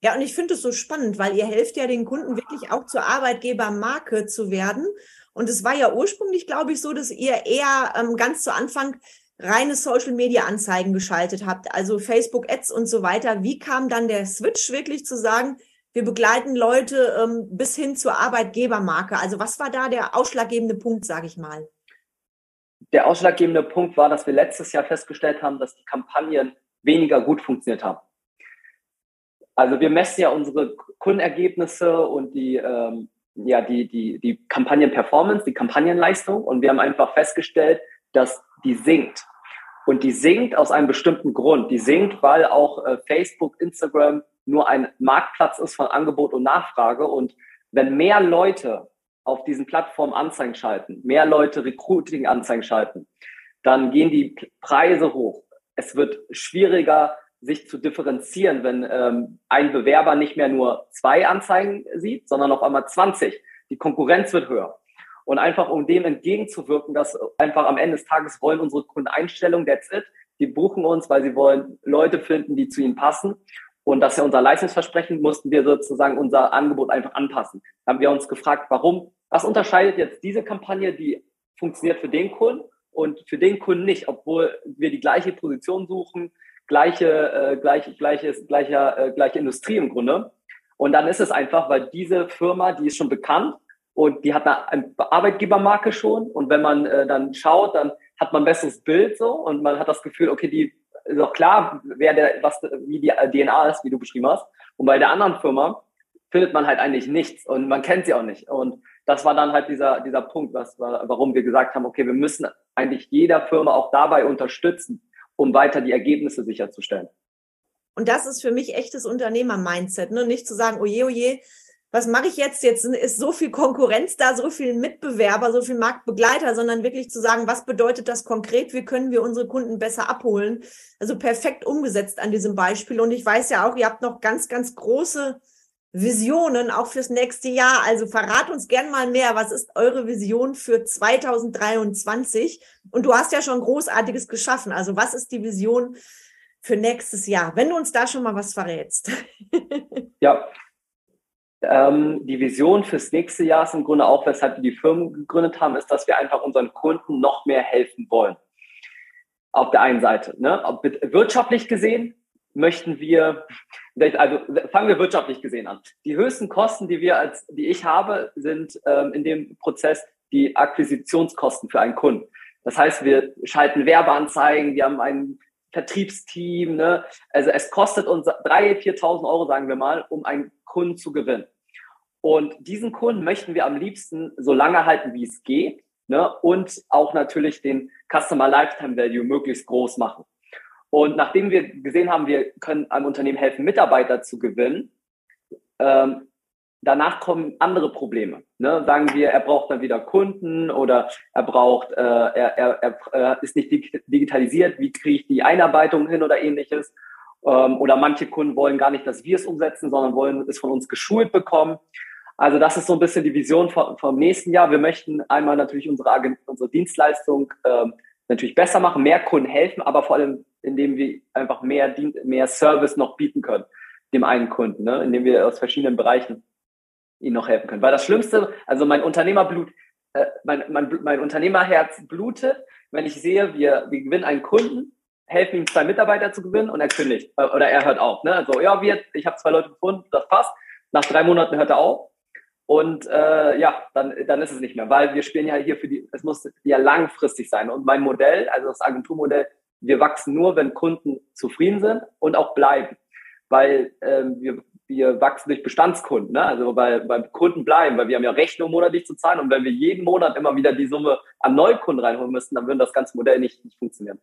Ja, und ich finde es so spannend, weil ihr helft ja den Kunden wirklich auch zur Arbeitgebermarke zu werden. Und es war ja ursprünglich, glaube ich, so, dass ihr eher ähm, ganz zu Anfang reine Social Media Anzeigen geschaltet habt, also Facebook Ads und so weiter. Wie kam dann der Switch wirklich zu sagen, wir begleiten Leute ähm, bis hin zur Arbeitgebermarke? Also was war da der ausschlaggebende Punkt, sage ich mal? Der ausschlaggebende Punkt war, dass wir letztes Jahr festgestellt haben, dass die Kampagnen weniger gut funktioniert haben. Also wir messen ja unsere Kundenergebnisse und die ähm, ja, die, die, die Kampagnen-Performance, die Kampagnenleistung und wir haben einfach festgestellt, dass die sinkt. Und die sinkt aus einem bestimmten Grund. Die sinkt, weil auch äh, Facebook, Instagram nur ein Marktplatz ist von Angebot und Nachfrage. Und wenn mehr Leute auf diesen Plattformen Anzeigen schalten, mehr Leute Recruiting-Anzeigen schalten, dann gehen die Preise hoch. Es wird schwieriger, sich zu differenzieren, wenn ähm, ein Bewerber nicht mehr nur zwei Anzeigen sieht, sondern auf einmal 20. Die Konkurrenz wird höher. Und einfach um dem entgegenzuwirken, dass einfach am Ende des Tages wollen unsere Kunden Einstellung, that's it. Die buchen uns, weil sie wollen Leute finden, die zu ihnen passen. Und das ist ja unser Leistungsversprechen, mussten wir sozusagen unser Angebot einfach anpassen. Da haben wir uns gefragt, warum, was unterscheidet jetzt diese Kampagne, die funktioniert für den Kunden und für den Kunden nicht, obwohl wir die gleiche Position suchen, gleiche, äh, gleich, gleiches, gleicher, äh, gleiche Industrie im Grunde. Und dann ist es einfach, weil diese Firma, die ist schon bekannt und die hat eine Arbeitgebermarke schon. Und wenn man äh, dann schaut, dann hat man ein besseres Bild so und man hat das Gefühl, okay, die ist auch klar, wer der, was, wie die DNA ist, wie du beschrieben hast. Und bei der anderen Firma findet man halt eigentlich nichts und man kennt sie auch nicht. Und das war dann halt dieser, dieser Punkt, was, warum wir gesagt haben, okay, wir müssen eigentlich jeder Firma auch dabei unterstützen, um weiter die Ergebnisse sicherzustellen. Und das ist für mich echtes Unternehmer-Mindset, ne? Nicht zu sagen, oje, oje, was mache ich jetzt? Jetzt ist so viel Konkurrenz da, so viel Mitbewerber, so viel Marktbegleiter, sondern wirklich zu sagen, was bedeutet das konkret? Wie können wir unsere Kunden besser abholen? Also perfekt umgesetzt an diesem Beispiel. Und ich weiß ja auch, ihr habt noch ganz, ganz große Visionen auch fürs nächste Jahr. Also verrat uns gern mal mehr. Was ist eure Vision für 2023? Und du hast ja schon Großartiges geschaffen. Also was ist die Vision für nächstes Jahr? Wenn du uns da schon mal was verrätst. ja, ähm, die Vision fürs nächste Jahr ist im Grunde auch, weshalb wir die Firmen gegründet haben, ist, dass wir einfach unseren Kunden noch mehr helfen wollen. Auf der einen Seite. Ne? Wirtschaftlich gesehen möchten wir, also fangen wir wirtschaftlich gesehen an. Die höchsten Kosten, die wir als, die ich habe, sind ähm, in dem Prozess die Akquisitionskosten für einen Kunden. Das heißt, wir schalten Werbeanzeigen, wir haben ein Vertriebsteam. Ne? Also es kostet uns 3.000, 4.000 Euro, sagen wir mal, um einen Kunden zu gewinnen. Und diesen Kunden möchten wir am liebsten so lange halten, wie es geht. Ne? Und auch natürlich den Customer Lifetime Value möglichst groß machen. Und nachdem wir gesehen haben, wir können einem Unternehmen helfen, Mitarbeiter zu gewinnen, ähm, danach kommen andere Probleme. Ne? Sagen wir, er braucht dann wieder Kunden oder er braucht, äh, er, er, er ist nicht digitalisiert, wie kriege ich die Einarbeitung hin oder ähnliches. Ähm, oder manche Kunden wollen gar nicht, dass wir es umsetzen, sondern wollen es von uns geschult bekommen. Also das ist so ein bisschen die Vision vom, vom nächsten Jahr. Wir möchten einmal natürlich unsere, unsere Dienstleistung ähm, natürlich besser machen, mehr Kunden helfen, aber vor allem, indem wir einfach mehr, mehr Service noch bieten können dem einen Kunden, ne? indem wir aus verschiedenen Bereichen ihnen noch helfen können. Weil das Schlimmste, also mein Unternehmerblut, äh, mein, mein, mein Unternehmerherz blutet, wenn ich sehe, wir, wir gewinnen einen Kunden, helfen ihm zwei Mitarbeiter zu gewinnen und er kündigt äh, oder er hört auf. Ne? Also ja, wir, ich habe zwei Leute gefunden, das passt. Nach drei Monaten hört er auf und äh, ja, dann, dann ist es nicht mehr, weil wir spielen ja hier für die, es muss ja langfristig sein. Und mein Modell, also das Agenturmodell, wir wachsen nur, wenn Kunden zufrieden sind und auch bleiben. Weil ähm, wir, wir wachsen durch Bestandskunden, ne? also bei, beim Kunden bleiben, weil wir haben ja Rechnung monatlich zu zahlen und wenn wir jeden Monat immer wieder die Summe an Neukunden reinholen müssten, dann würde das ganze Modell nicht, nicht funktionieren.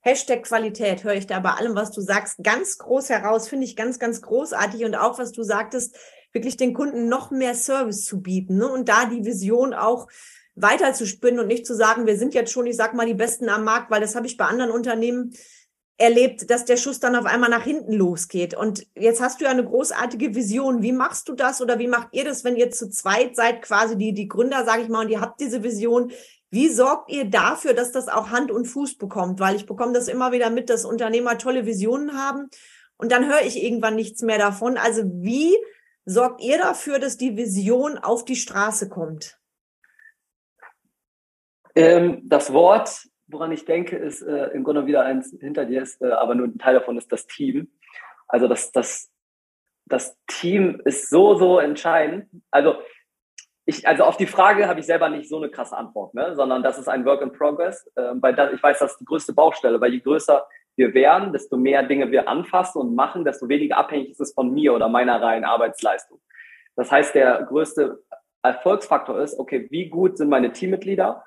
Hashtag Qualität höre ich da bei allem, was du sagst, ganz groß heraus, finde ich ganz, ganz großartig und auch, was du sagtest, wirklich den Kunden noch mehr Service zu bieten ne? und da die Vision auch weiter zu spinnen und nicht zu sagen, wir sind jetzt schon, ich sag mal, die Besten am Markt, weil das habe ich bei anderen Unternehmen erlebt, dass der Schuss dann auf einmal nach hinten losgeht. Und jetzt hast du ja eine großartige Vision. Wie machst du das oder wie macht ihr das, wenn ihr zu zweit seid, quasi die, die Gründer, sage ich mal, und ihr habt diese Vision? Wie sorgt ihr dafür, dass das auch Hand und Fuß bekommt? Weil ich bekomme das immer wieder mit, dass Unternehmer tolle Visionen haben und dann höre ich irgendwann nichts mehr davon. Also wie sorgt ihr dafür, dass die Vision auf die Straße kommt? Ähm, das Wort woran ich denke, ist äh, im Grunde wieder eins hinter dir ist, äh, aber nur ein Teil davon ist das Team. Also das, das, das Team ist so, so entscheidend. Also ich, also auf die Frage habe ich selber nicht so eine krasse Antwort, ne? sondern das ist ein Work in Progress. Äh, weil das, ich weiß, das ist die größte Baustelle, weil je größer wir werden, desto mehr Dinge wir anfassen und machen, desto weniger abhängig ist es von mir oder meiner reinen Arbeitsleistung. Das heißt, der größte Erfolgsfaktor ist, okay, wie gut sind meine Teammitglieder?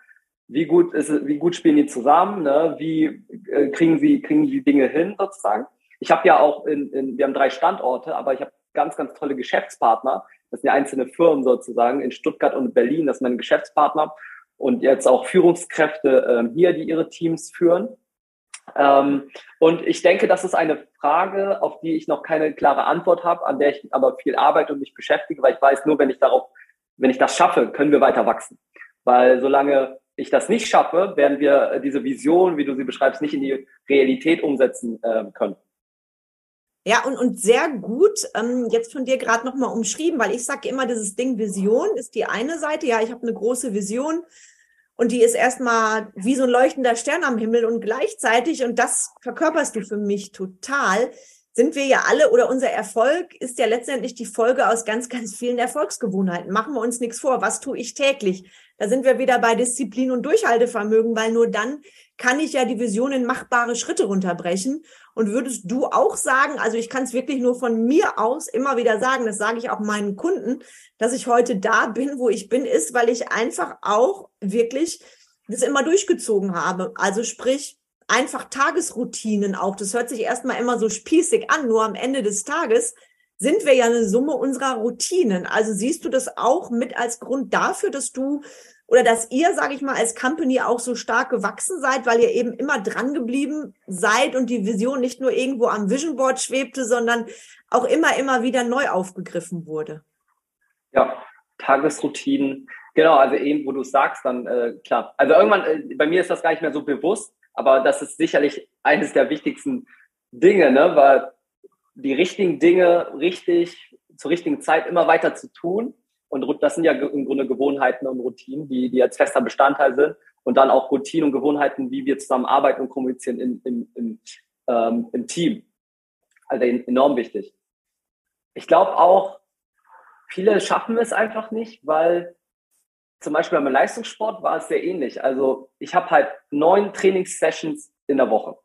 Wie gut ist wie gut spielen die zusammen, ne? wie äh, kriegen sie kriegen die Dinge hin sozusagen. Ich habe ja auch in, in wir haben drei Standorte, aber ich habe ganz ganz tolle Geschäftspartner, Das sind ja einzelne Firmen sozusagen in Stuttgart und Berlin. Das ist mein Geschäftspartner und jetzt auch Führungskräfte ähm, hier, die ihre Teams führen. Ähm, und ich denke, das ist eine Frage, auf die ich noch keine klare Antwort habe, an der ich aber viel arbeite und mich beschäftige, weil ich weiß, nur wenn ich darauf, wenn ich das schaffe, können wir weiter wachsen. Weil solange ich das nicht schaffe, werden wir diese Vision, wie du sie beschreibst, nicht in die Realität umsetzen äh, können. Ja, und, und sehr gut, ähm, jetzt von dir gerade nochmal umschrieben, weil ich sage immer, dieses Ding Vision ist die eine Seite. Ja, ich habe eine große Vision und die ist erstmal wie so ein leuchtender Stern am Himmel und gleichzeitig, und das verkörperst du für mich total, sind wir ja alle oder unser Erfolg ist ja letztendlich die Folge aus ganz, ganz vielen Erfolgsgewohnheiten. Machen wir uns nichts vor. Was tue ich täglich? Da sind wir wieder bei Disziplin und Durchhaltevermögen, weil nur dann kann ich ja die Vision in machbare Schritte runterbrechen. Und würdest du auch sagen, also ich kann es wirklich nur von mir aus immer wieder sagen, das sage ich auch meinen Kunden, dass ich heute da bin, wo ich bin, ist, weil ich einfach auch wirklich das immer durchgezogen habe. Also sprich, einfach Tagesroutinen auch. Das hört sich erstmal immer so spießig an, nur am Ende des Tages sind wir ja eine Summe unserer Routinen. Also siehst du das auch mit als Grund dafür, dass du oder dass ihr, sage ich mal, als Company auch so stark gewachsen seid, weil ihr eben immer dran geblieben seid und die Vision nicht nur irgendwo am Vision Board schwebte, sondern auch immer, immer wieder neu aufgegriffen wurde? Ja, Tagesroutinen. Genau, also eben, wo du sagst, dann äh, klar. Also irgendwann, äh, bei mir ist das gar nicht mehr so bewusst, aber das ist sicherlich eines der wichtigsten Dinge, ne? weil die richtigen Dinge richtig zur richtigen Zeit immer weiter zu tun und das sind ja im Grunde Gewohnheiten und Routinen, die, die als fester Bestandteil sind. Und dann auch Routinen und Gewohnheiten, wie wir zusammen arbeiten und kommunizieren in, in, in, ähm, im Team. Also enorm wichtig. Ich glaube auch, viele schaffen es einfach nicht, weil zum Beispiel beim Leistungssport war es sehr ähnlich. Also ich habe halt neun Trainingssessions in der Woche.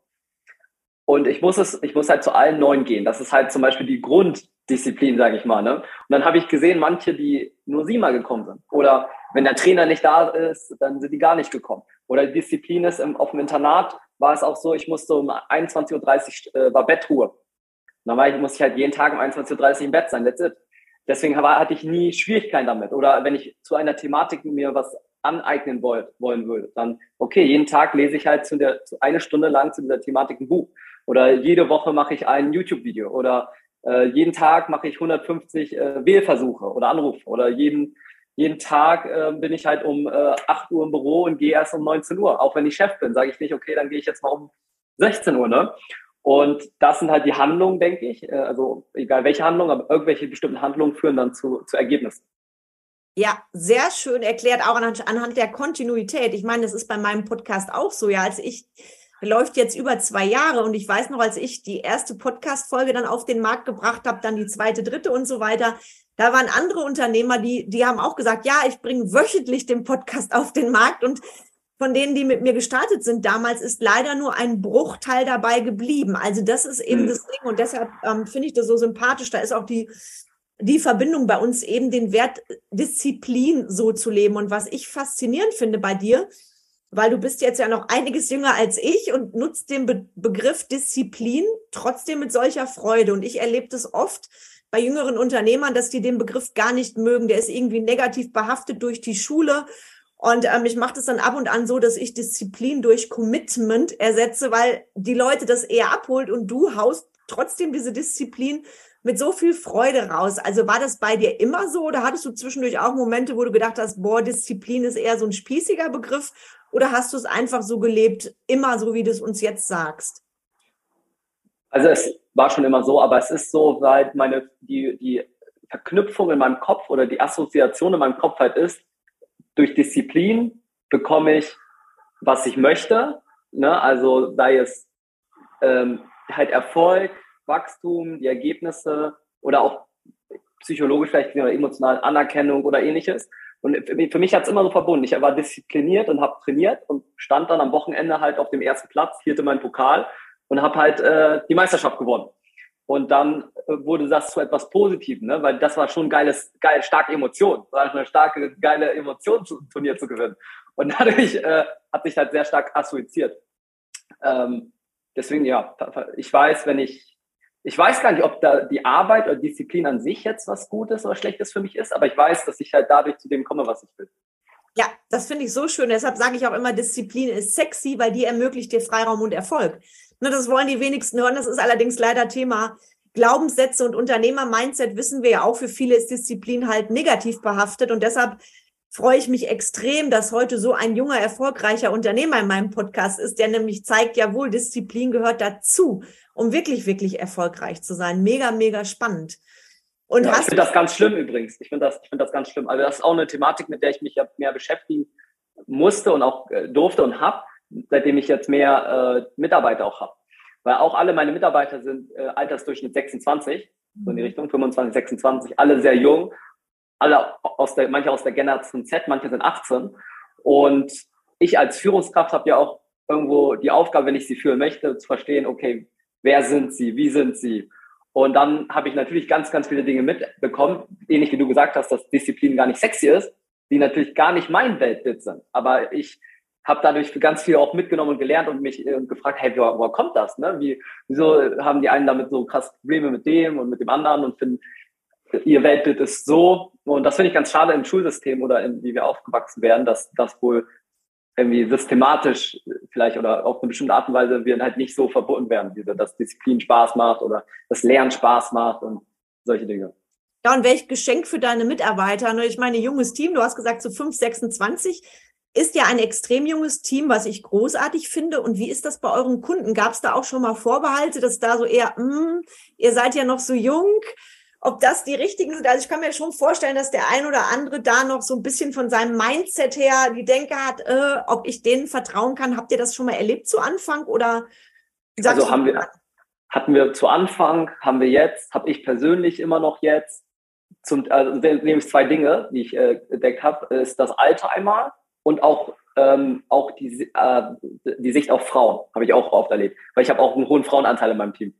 Und ich muss es, ich muss halt zu allen neun gehen. Das ist halt zum Beispiel die Grunddisziplin, sage ich mal. Ne? Und dann habe ich gesehen, manche, die nur siebenmal gekommen sind. Oder wenn der Trainer nicht da ist, dann sind die gar nicht gekommen. Oder die Disziplin ist im, auf dem Internat war es auch so, ich musste um 21.30 Uhr äh, war Bettruhe. Dann war ich, musste ich halt jeden Tag um 21.30 Uhr im Bett sein. That's it. Deswegen hatte ich nie Schwierigkeiten damit. Oder wenn ich zu einer Thematik mir was aneignen wollt, wollen würde, dann okay, jeden Tag lese ich halt zu der zu eine Stunde lang zu dieser Thematik ein Buch. Oder jede Woche mache ich ein YouTube-Video oder äh, jeden Tag mache ich 150 äh, Wählversuche oder Anrufe oder jeden, jeden Tag äh, bin ich halt um äh, 8 Uhr im Büro und gehe erst um 19 Uhr. Auch wenn ich Chef bin, sage ich nicht, okay, dann gehe ich jetzt mal um 16 Uhr. Ne? Und das sind halt die Handlungen, denke ich. Äh, also egal welche Handlungen, aber irgendwelche bestimmten Handlungen führen dann zu, zu Ergebnissen. Ja, sehr schön erklärt, auch anhand, der Kontinuität. Ich meine, das ist bei meinem Podcast auch so. Ja, als ich läuft jetzt über zwei Jahre und ich weiß noch, als ich die erste Podcast-Folge dann auf den Markt gebracht habe, dann die zweite, dritte und so weiter, da waren andere Unternehmer, die, die haben auch gesagt, ja, ich bringe wöchentlich den Podcast auf den Markt und von denen, die mit mir gestartet sind damals, ist leider nur ein Bruchteil dabei geblieben. Also das ist eben mhm. das Ding und deshalb ähm, finde ich das so sympathisch. Da ist auch die, die Verbindung bei uns eben den Wert Disziplin so zu leben. Und was ich faszinierend finde bei dir, weil du bist jetzt ja noch einiges jünger als ich und nutzt den Be Begriff Disziplin trotzdem mit solcher Freude. Und ich erlebe das oft bei jüngeren Unternehmern, dass die den Begriff gar nicht mögen. Der ist irgendwie negativ behaftet durch die Schule. Und ähm, ich mache das dann ab und an so, dass ich Disziplin durch Commitment ersetze, weil die Leute das eher abholt und du haust trotzdem diese Disziplin mit so viel Freude raus. Also war das bei dir immer so oder hattest du zwischendurch auch Momente, wo du gedacht hast, boah, Disziplin ist eher so ein spießiger Begriff oder hast du es einfach so gelebt, immer so, wie du es uns jetzt sagst? Also es war schon immer so, aber es ist so, weil meine, die, die Verknüpfung in meinem Kopf oder die Assoziation in meinem Kopf halt ist, durch Disziplin bekomme ich, was ich möchte. Ne? Also sei es ähm, halt Erfolg, Wachstum, die Ergebnisse oder auch psychologisch vielleicht oder emotional Anerkennung oder ähnliches. Und für mich hat es immer so verbunden. Ich war diszipliniert und habe trainiert und stand dann am Wochenende halt auf dem ersten Platz, hielt mein Pokal und habe halt äh, die Meisterschaft gewonnen. Und dann äh, wurde das zu etwas Positivem, ne? weil das war schon geiles, geil, starke Emotion. Das war eine starke, geile Emotion, zu, Turnier zu gewinnen. Und dadurch äh, hat sich halt sehr stark assoziiert. Ähm, deswegen, ja, ich weiß, wenn ich ich weiß gar nicht, ob da die Arbeit oder Disziplin an sich jetzt was Gutes oder Schlechtes für mich ist, aber ich weiß, dass ich halt dadurch zu dem komme, was ich will. Ja, das finde ich so schön. Deshalb sage ich auch immer, Disziplin ist sexy, weil die ermöglicht dir Freiraum und Erfolg. Ne, das wollen die wenigsten hören. Das ist allerdings leider Thema Glaubenssätze und Unternehmer-Mindset. Wissen wir ja auch, für viele ist Disziplin halt negativ behaftet. Und deshalb freue ich mich extrem, dass heute so ein junger, erfolgreicher Unternehmer in meinem Podcast ist, der nämlich zeigt, jawohl, Disziplin gehört dazu, um wirklich, wirklich erfolgreich zu sein. Mega, mega spannend. Und ja, ich finde das ganz schlimm übrigens. Ich finde das, ich finde das ganz schlimm. Also das ist auch eine Thematik, mit der ich mich ja mehr beschäftigen musste und auch äh, durfte und habe, seitdem ich jetzt mehr äh, Mitarbeiter auch habe. Weil auch alle meine Mitarbeiter sind äh, Altersdurchschnitt 26, so in die mhm. Richtung 25, 26, alle sehr jung, alle aus der, manche aus der Generation Z, manche sind 18. Und ich als Führungskraft habe ja auch irgendwo die Aufgabe, wenn ich sie führen möchte, zu verstehen, okay, wer sind sie, wie sind sie, und dann habe ich natürlich ganz, ganz viele Dinge mitbekommen, ähnlich wie du gesagt hast, dass Disziplin gar nicht sexy ist, die natürlich gar nicht mein Weltbild sind. Aber ich habe dadurch ganz viel auch mitgenommen und gelernt und mich und gefragt, hey, woher, woher kommt das? Ne? Wie, wieso haben die einen damit so krass Probleme mit dem und mit dem anderen und finden, ihr Weltbild ist so. Und das finde ich ganz schade im Schulsystem oder in, wie wir aufgewachsen werden, dass das wohl irgendwie systematisch vielleicht oder auf eine bestimmte Art und Weise wir halt nicht so verbunden werden, wie dass Disziplin Spaß macht oder das Lernen Spaß macht und solche Dinge. Ja, und welch Geschenk für deine Mitarbeiter. Ne? Ich meine, junges Team, du hast gesagt, so 5, 26 ist ja ein extrem junges Team, was ich großartig finde. Und wie ist das bei euren Kunden? Gab es da auch schon mal Vorbehalte, dass da so eher, mh, hm, ihr seid ja noch so jung, ob das die richtigen sind. Also ich kann mir schon vorstellen, dass der ein oder andere da noch so ein bisschen von seinem Mindset her die Denke hat, äh, ob ich denen vertrauen kann. Habt ihr das schon mal erlebt zu Anfang oder? Also haben wir, hatten wir zu Anfang, haben wir jetzt, habe ich persönlich immer noch jetzt. Zum, also nämlich zwei Dinge, die ich äh, entdeckt habe, ist das Alter einmal und auch ähm, auch die, äh, die Sicht auf Frauen habe ich auch oft erlebt, weil ich habe auch einen hohen Frauenanteil in meinem Team,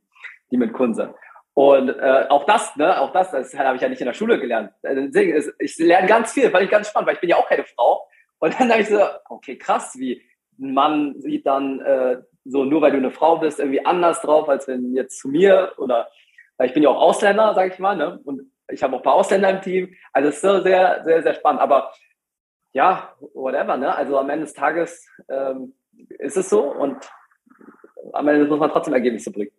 die mit sind. Und äh, auch das, ne, auch das, das habe ich ja nicht in der Schule gelernt. Also, deswegen ist, ich lerne ganz viel, fand ich ganz spannend, weil ich bin ja auch keine Frau. Und dann habe ich so, okay, krass, wie ein Mann sieht dann äh, so, nur weil du eine Frau bist, irgendwie anders drauf, als wenn jetzt zu mir oder weil ich bin ja auch Ausländer, sage ich mal, ne? Und ich habe auch ein paar Ausländer im Team. Also es ist so sehr, sehr, sehr spannend. Aber ja, whatever, ne? Also am Ende des Tages ähm, ist es so und am Ende muss man trotzdem Ergebnisse bringen.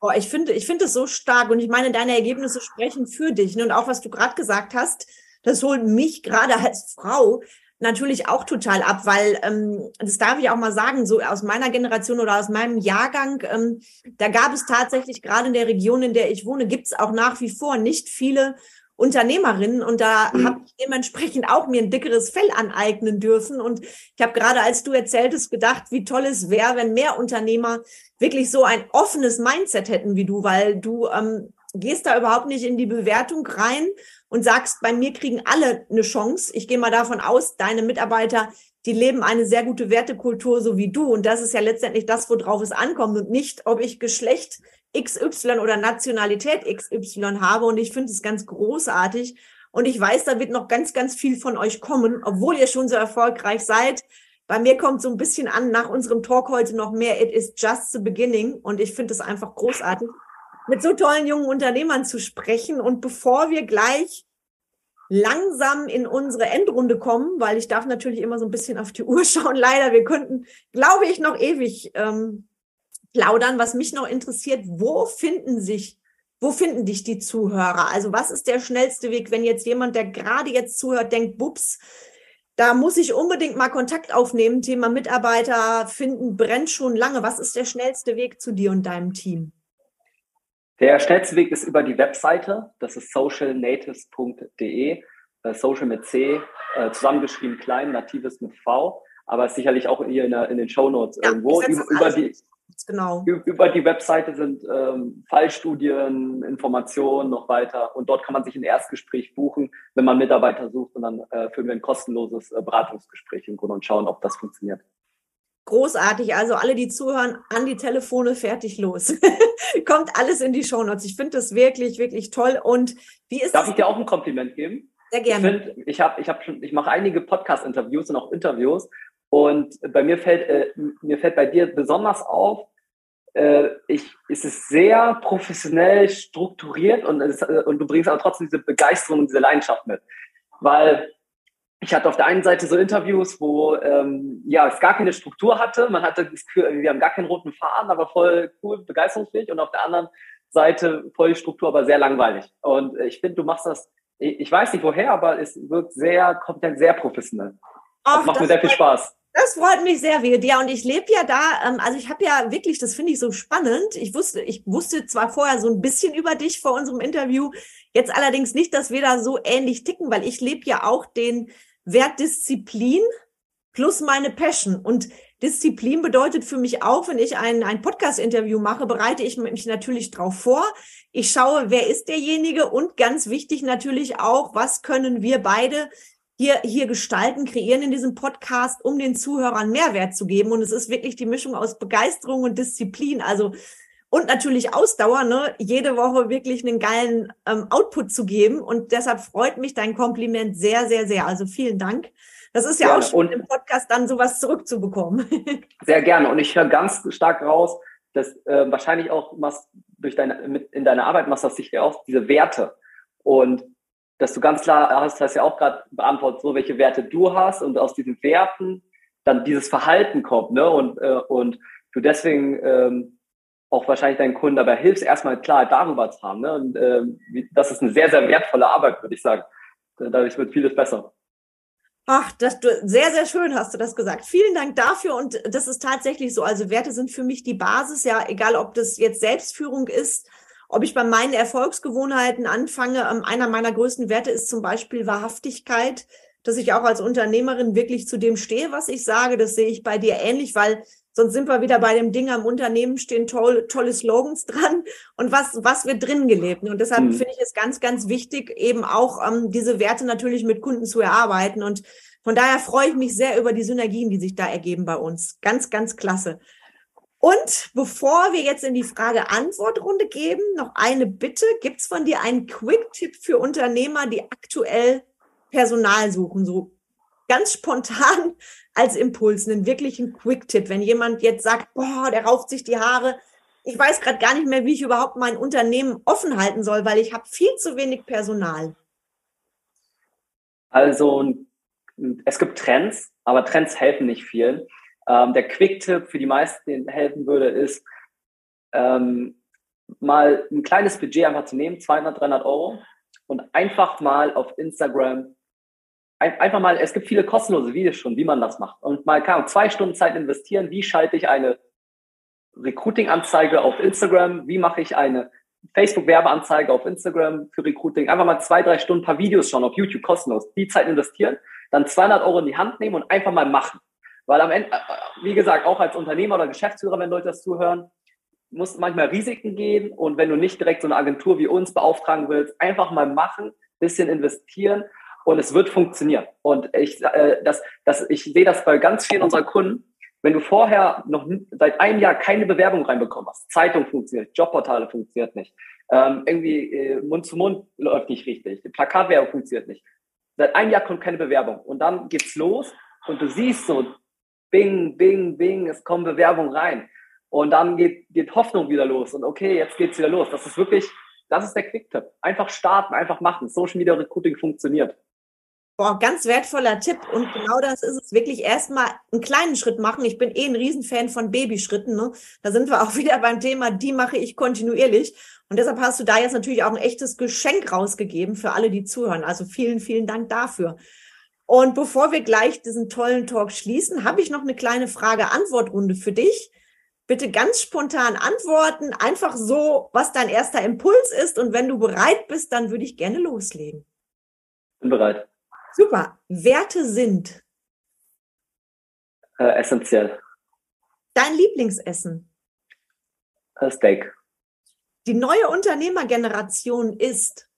Oh, ich finde, ich finde es so stark und ich meine, deine Ergebnisse sprechen für dich. Ne? Und auch was du gerade gesagt hast, das holt mich gerade als Frau natürlich auch total ab, weil ähm, das darf ich auch mal sagen, so aus meiner Generation oder aus meinem Jahrgang, ähm, da gab es tatsächlich gerade in der Region, in der ich wohne, gibt es auch nach wie vor nicht viele Unternehmerin und da mhm. habe ich dementsprechend auch mir ein dickeres Fell aneignen dürfen. Und ich habe gerade, als du erzähltest, gedacht, wie toll es wäre, wenn mehr Unternehmer wirklich so ein offenes Mindset hätten wie du, weil du ähm, gehst da überhaupt nicht in die Bewertung rein und sagst, bei mir kriegen alle eine Chance. Ich gehe mal davon aus, deine Mitarbeiter, die leben eine sehr gute Wertekultur, so wie du. Und das ist ja letztendlich das, worauf es ankommt und nicht, ob ich Geschlecht XY oder Nationalität XY habe. Und ich finde es ganz großartig. Und ich weiß, da wird noch ganz, ganz viel von euch kommen, obwohl ihr schon so erfolgreich seid. Bei mir kommt so ein bisschen an, nach unserem Talk heute noch mehr, it is just the beginning. Und ich finde es einfach großartig, mit so tollen jungen Unternehmern zu sprechen. Und bevor wir gleich langsam in unsere Endrunde kommen, weil ich darf natürlich immer so ein bisschen auf die Uhr schauen. Leider, wir könnten, glaube ich, noch ewig ähm, plaudern. Was mich noch interessiert, wo finden sich, wo finden dich die Zuhörer? Also was ist der schnellste Weg, wenn jetzt jemand, der gerade jetzt zuhört, denkt, bups, da muss ich unbedingt mal Kontakt aufnehmen. Thema Mitarbeiter finden brennt schon lange. Was ist der schnellste Weg zu dir und deinem Team? Der schnellste Weg ist über die Webseite. Das ist socialnatives.de. Äh, Social mit C, äh, zusammengeschrieben klein, natives mit V. Aber sicherlich auch hier in, den Show Notes ja, irgendwo. Über, über die, genau. Über die Webseite sind ähm, Fallstudien, Informationen noch weiter und dort kann man sich ein Erstgespräch buchen, wenn man Mitarbeiter sucht und dann äh, führen wir ein kostenloses äh, Beratungsgespräch im Grunde und schauen, ob das funktioniert. Großartig, also alle, die zuhören, an die Telefone, fertig los. Kommt alles in die Shownotes. Ich finde das wirklich, wirklich toll. Und wie ist Darf ich dir auch ein Kompliment geben? Sehr gerne. Ich finde, ich habe, ich habe schon, ich mache einige Podcast-Interviews und auch Interviews und bei mir fällt, äh, mir fällt bei dir besonders auf, äh, ich, es ist sehr professionell strukturiert und, es, äh, und du bringst aber trotzdem diese Begeisterung und diese Leidenschaft mit. Weil ich hatte auf der einen Seite so Interviews, wo ähm, ja, es gar keine Struktur hatte. Man hatte das Gefühl, wir haben gar keinen roten Faden, aber voll cool, begeisterungsfähig. Und auf der anderen Seite voll die Struktur, aber sehr langweilig. Und ich finde, du machst das, ich weiß nicht woher, aber es wirkt sehr kompetent, sehr professionell. Ach, das macht das mir sehr viel Spaß. Das freut mich sehr, Wirt. Ja, und ich lebe ja da, ähm, also ich habe ja wirklich, das finde ich so spannend. Ich wusste, ich wusste zwar vorher so ein bisschen über dich vor unserem Interview, jetzt allerdings nicht, dass wir da so ähnlich ticken, weil ich lebe ja auch den Wert Disziplin plus meine Passion. Und Disziplin bedeutet für mich auch, wenn ich ein, ein Podcast-Interview mache, bereite ich mich natürlich drauf vor. Ich schaue, wer ist derjenige und ganz wichtig natürlich auch, was können wir beide hier, hier gestalten, kreieren in diesem Podcast, um den Zuhörern Mehrwert zu geben. Und es ist wirklich die Mischung aus Begeisterung und Disziplin. Also und natürlich Ausdauer, ne? jede Woche wirklich einen geilen ähm, Output zu geben. Und deshalb freut mich dein Kompliment sehr, sehr, sehr. Also vielen Dank. Das ist ja gerne. auch schon und im Podcast dann sowas zurückzubekommen. Sehr gerne. Und ich höre ganz stark raus, dass äh, wahrscheinlich auch machst durch deine, mit, in deiner Arbeit machst du das sicher auch, diese Werte. Und dass du ganz klar hast, hast ja auch gerade beantwortet, so welche Werte du hast und aus diesen Werten dann dieses Verhalten kommt, ne? Und, äh, und du deswegen ähm, auch wahrscheinlich deinen Kunden dabei hilfst, erstmal Klarheit darüber zu haben. Ne? Und äh, das ist eine sehr, sehr wertvolle Arbeit, würde ich sagen. Dadurch wird vieles besser. Ach, das du sehr, sehr schön hast du das gesagt. Vielen Dank dafür. Und das ist tatsächlich so. Also Werte sind für mich die Basis, ja, egal ob das jetzt Selbstführung ist ob ich bei meinen Erfolgsgewohnheiten anfange, ähm, einer meiner größten Werte ist zum Beispiel Wahrhaftigkeit, dass ich auch als Unternehmerin wirklich zu dem stehe, was ich sage. Das sehe ich bei dir ähnlich, weil sonst sind wir wieder bei dem Ding am Unternehmen stehen toll, tolle Slogans dran und was, was wird drin gelebt. Und deshalb mhm. finde ich es ganz, ganz wichtig, eben auch ähm, diese Werte natürlich mit Kunden zu erarbeiten. Und von daher freue ich mich sehr über die Synergien, die sich da ergeben bei uns. Ganz, ganz klasse. Und bevor wir jetzt in die Frage-Antwort-Runde geben, noch eine Bitte. Gibt es von dir einen Quick-Tipp für Unternehmer, die aktuell Personal suchen? So ganz spontan als Impuls, einen wirklichen Quick-Tipp. Wenn jemand jetzt sagt, boah, der rauft sich die Haare, ich weiß gerade gar nicht mehr, wie ich überhaupt mein Unternehmen offen halten soll, weil ich habe viel zu wenig Personal. Also es gibt Trends, aber Trends helfen nicht vielen. Ähm, der Quick-Tipp für die meisten, den helfen würde, ist, ähm, mal ein kleines Budget einfach zu nehmen, 200, 300 Euro, und einfach mal auf Instagram, ein, einfach mal, es gibt viele kostenlose Videos schon, wie man das macht. Und mal kann zwei Stunden Zeit investieren, wie schalte ich eine Recruiting-Anzeige auf Instagram, wie mache ich eine Facebook-Werbeanzeige auf Instagram für Recruiting, einfach mal zwei, drei Stunden ein paar Videos schauen auf YouTube kostenlos, die Zeit investieren, dann 200 Euro in die Hand nehmen und einfach mal machen. Weil am Ende, äh, wie gesagt, auch als Unternehmer oder Geschäftsführer, wenn Leute das zuhören, muss manchmal Risiken gehen und wenn du nicht direkt so eine Agentur wie uns beauftragen willst, einfach mal machen, bisschen investieren und es wird funktionieren. Und ich, äh, das, das, ich sehe das bei ganz vielen unserer Kunden. Wenn du vorher noch seit einem Jahr keine Bewerbung reinbekommen hast, Zeitung funktioniert, Jobportale funktioniert nicht, ähm, irgendwie äh, Mund zu Mund läuft nicht richtig, Plakatwerbung funktioniert nicht. Seit einem Jahr kommt keine Bewerbung und dann geht's los und du siehst so Bing, Bing, Bing, es kommen Bewerbungen rein. Und dann geht, geht Hoffnung wieder los. Und okay, jetzt geht's wieder los. Das ist wirklich, das ist der Quick-Tipp. Einfach starten, einfach machen. Social Media Recruiting funktioniert. Boah, ganz wertvoller Tipp. Und genau das ist es wirklich erstmal einen kleinen Schritt machen. Ich bin eh ein Riesenfan von Babyschritten. Ne? Da sind wir auch wieder beim Thema, die mache ich kontinuierlich. Und deshalb hast du da jetzt natürlich auch ein echtes Geschenk rausgegeben für alle, die zuhören. Also vielen, vielen Dank dafür. Und bevor wir gleich diesen tollen Talk schließen, habe ich noch eine kleine Frage-Antwort-Runde für dich. Bitte ganz spontan antworten, einfach so, was dein erster Impuls ist. Und wenn du bereit bist, dann würde ich gerne loslegen. Bin bereit. Super. Werte sind äh, essentiell. Dein Lieblingsessen? Äh, Steak. Die neue Unternehmergeneration ist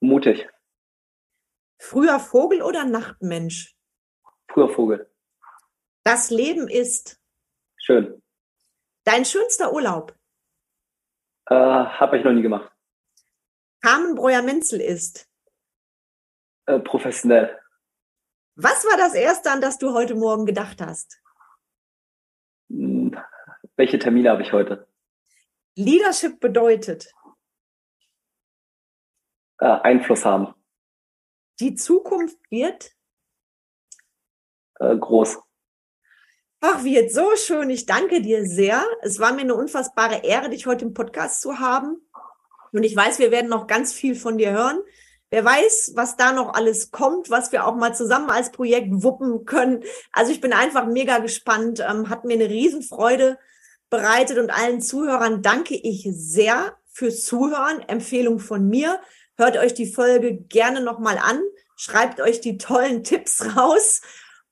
mutig. Früher Vogel oder Nachtmensch? Früher Vogel. Das Leben ist schön. Dein schönster Urlaub? Äh, Habe ich noch nie gemacht. Carmen Breuer-Menzel ist äh, professionell. Was war das Erste, an das du heute Morgen gedacht hast? Hm, Welche Termine habe ich heute? Leadership bedeutet äh, Einfluss haben. Die Zukunft wird äh, groß. Ach, wird so schön. Ich danke dir sehr. Es war mir eine unfassbare Ehre, dich heute im Podcast zu haben. Und ich weiß, wir werden noch ganz viel von dir hören. Wer weiß, was da noch alles kommt, was wir auch mal zusammen als Projekt wuppen können. Also ich bin einfach mega gespannt. Ähm, hat mir eine Riesenfreude bereitet und allen Zuhörern danke ich sehr fürs Zuhören. Empfehlung von mir. Hört euch die Folge gerne nochmal an. Schreibt euch die tollen Tipps raus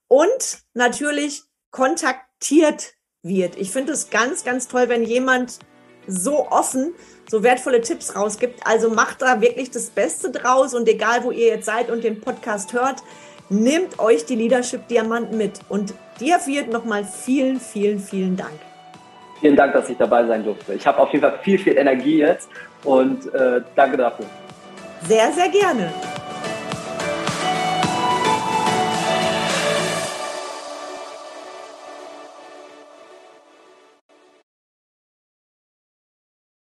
und natürlich kontaktiert wird. Ich finde es ganz, ganz toll, wenn jemand so offen so wertvolle Tipps rausgibt. Also macht da wirklich das Beste draus und egal, wo ihr jetzt seid und den Podcast hört, nehmt euch die Leadership Diamanten mit. Und dir wird nochmal vielen, vielen, vielen Dank. Vielen Dank, dass ich dabei sein durfte. Ich habe auf jeden Fall viel, viel Energie jetzt und äh, danke dafür. Sehr, sehr gerne.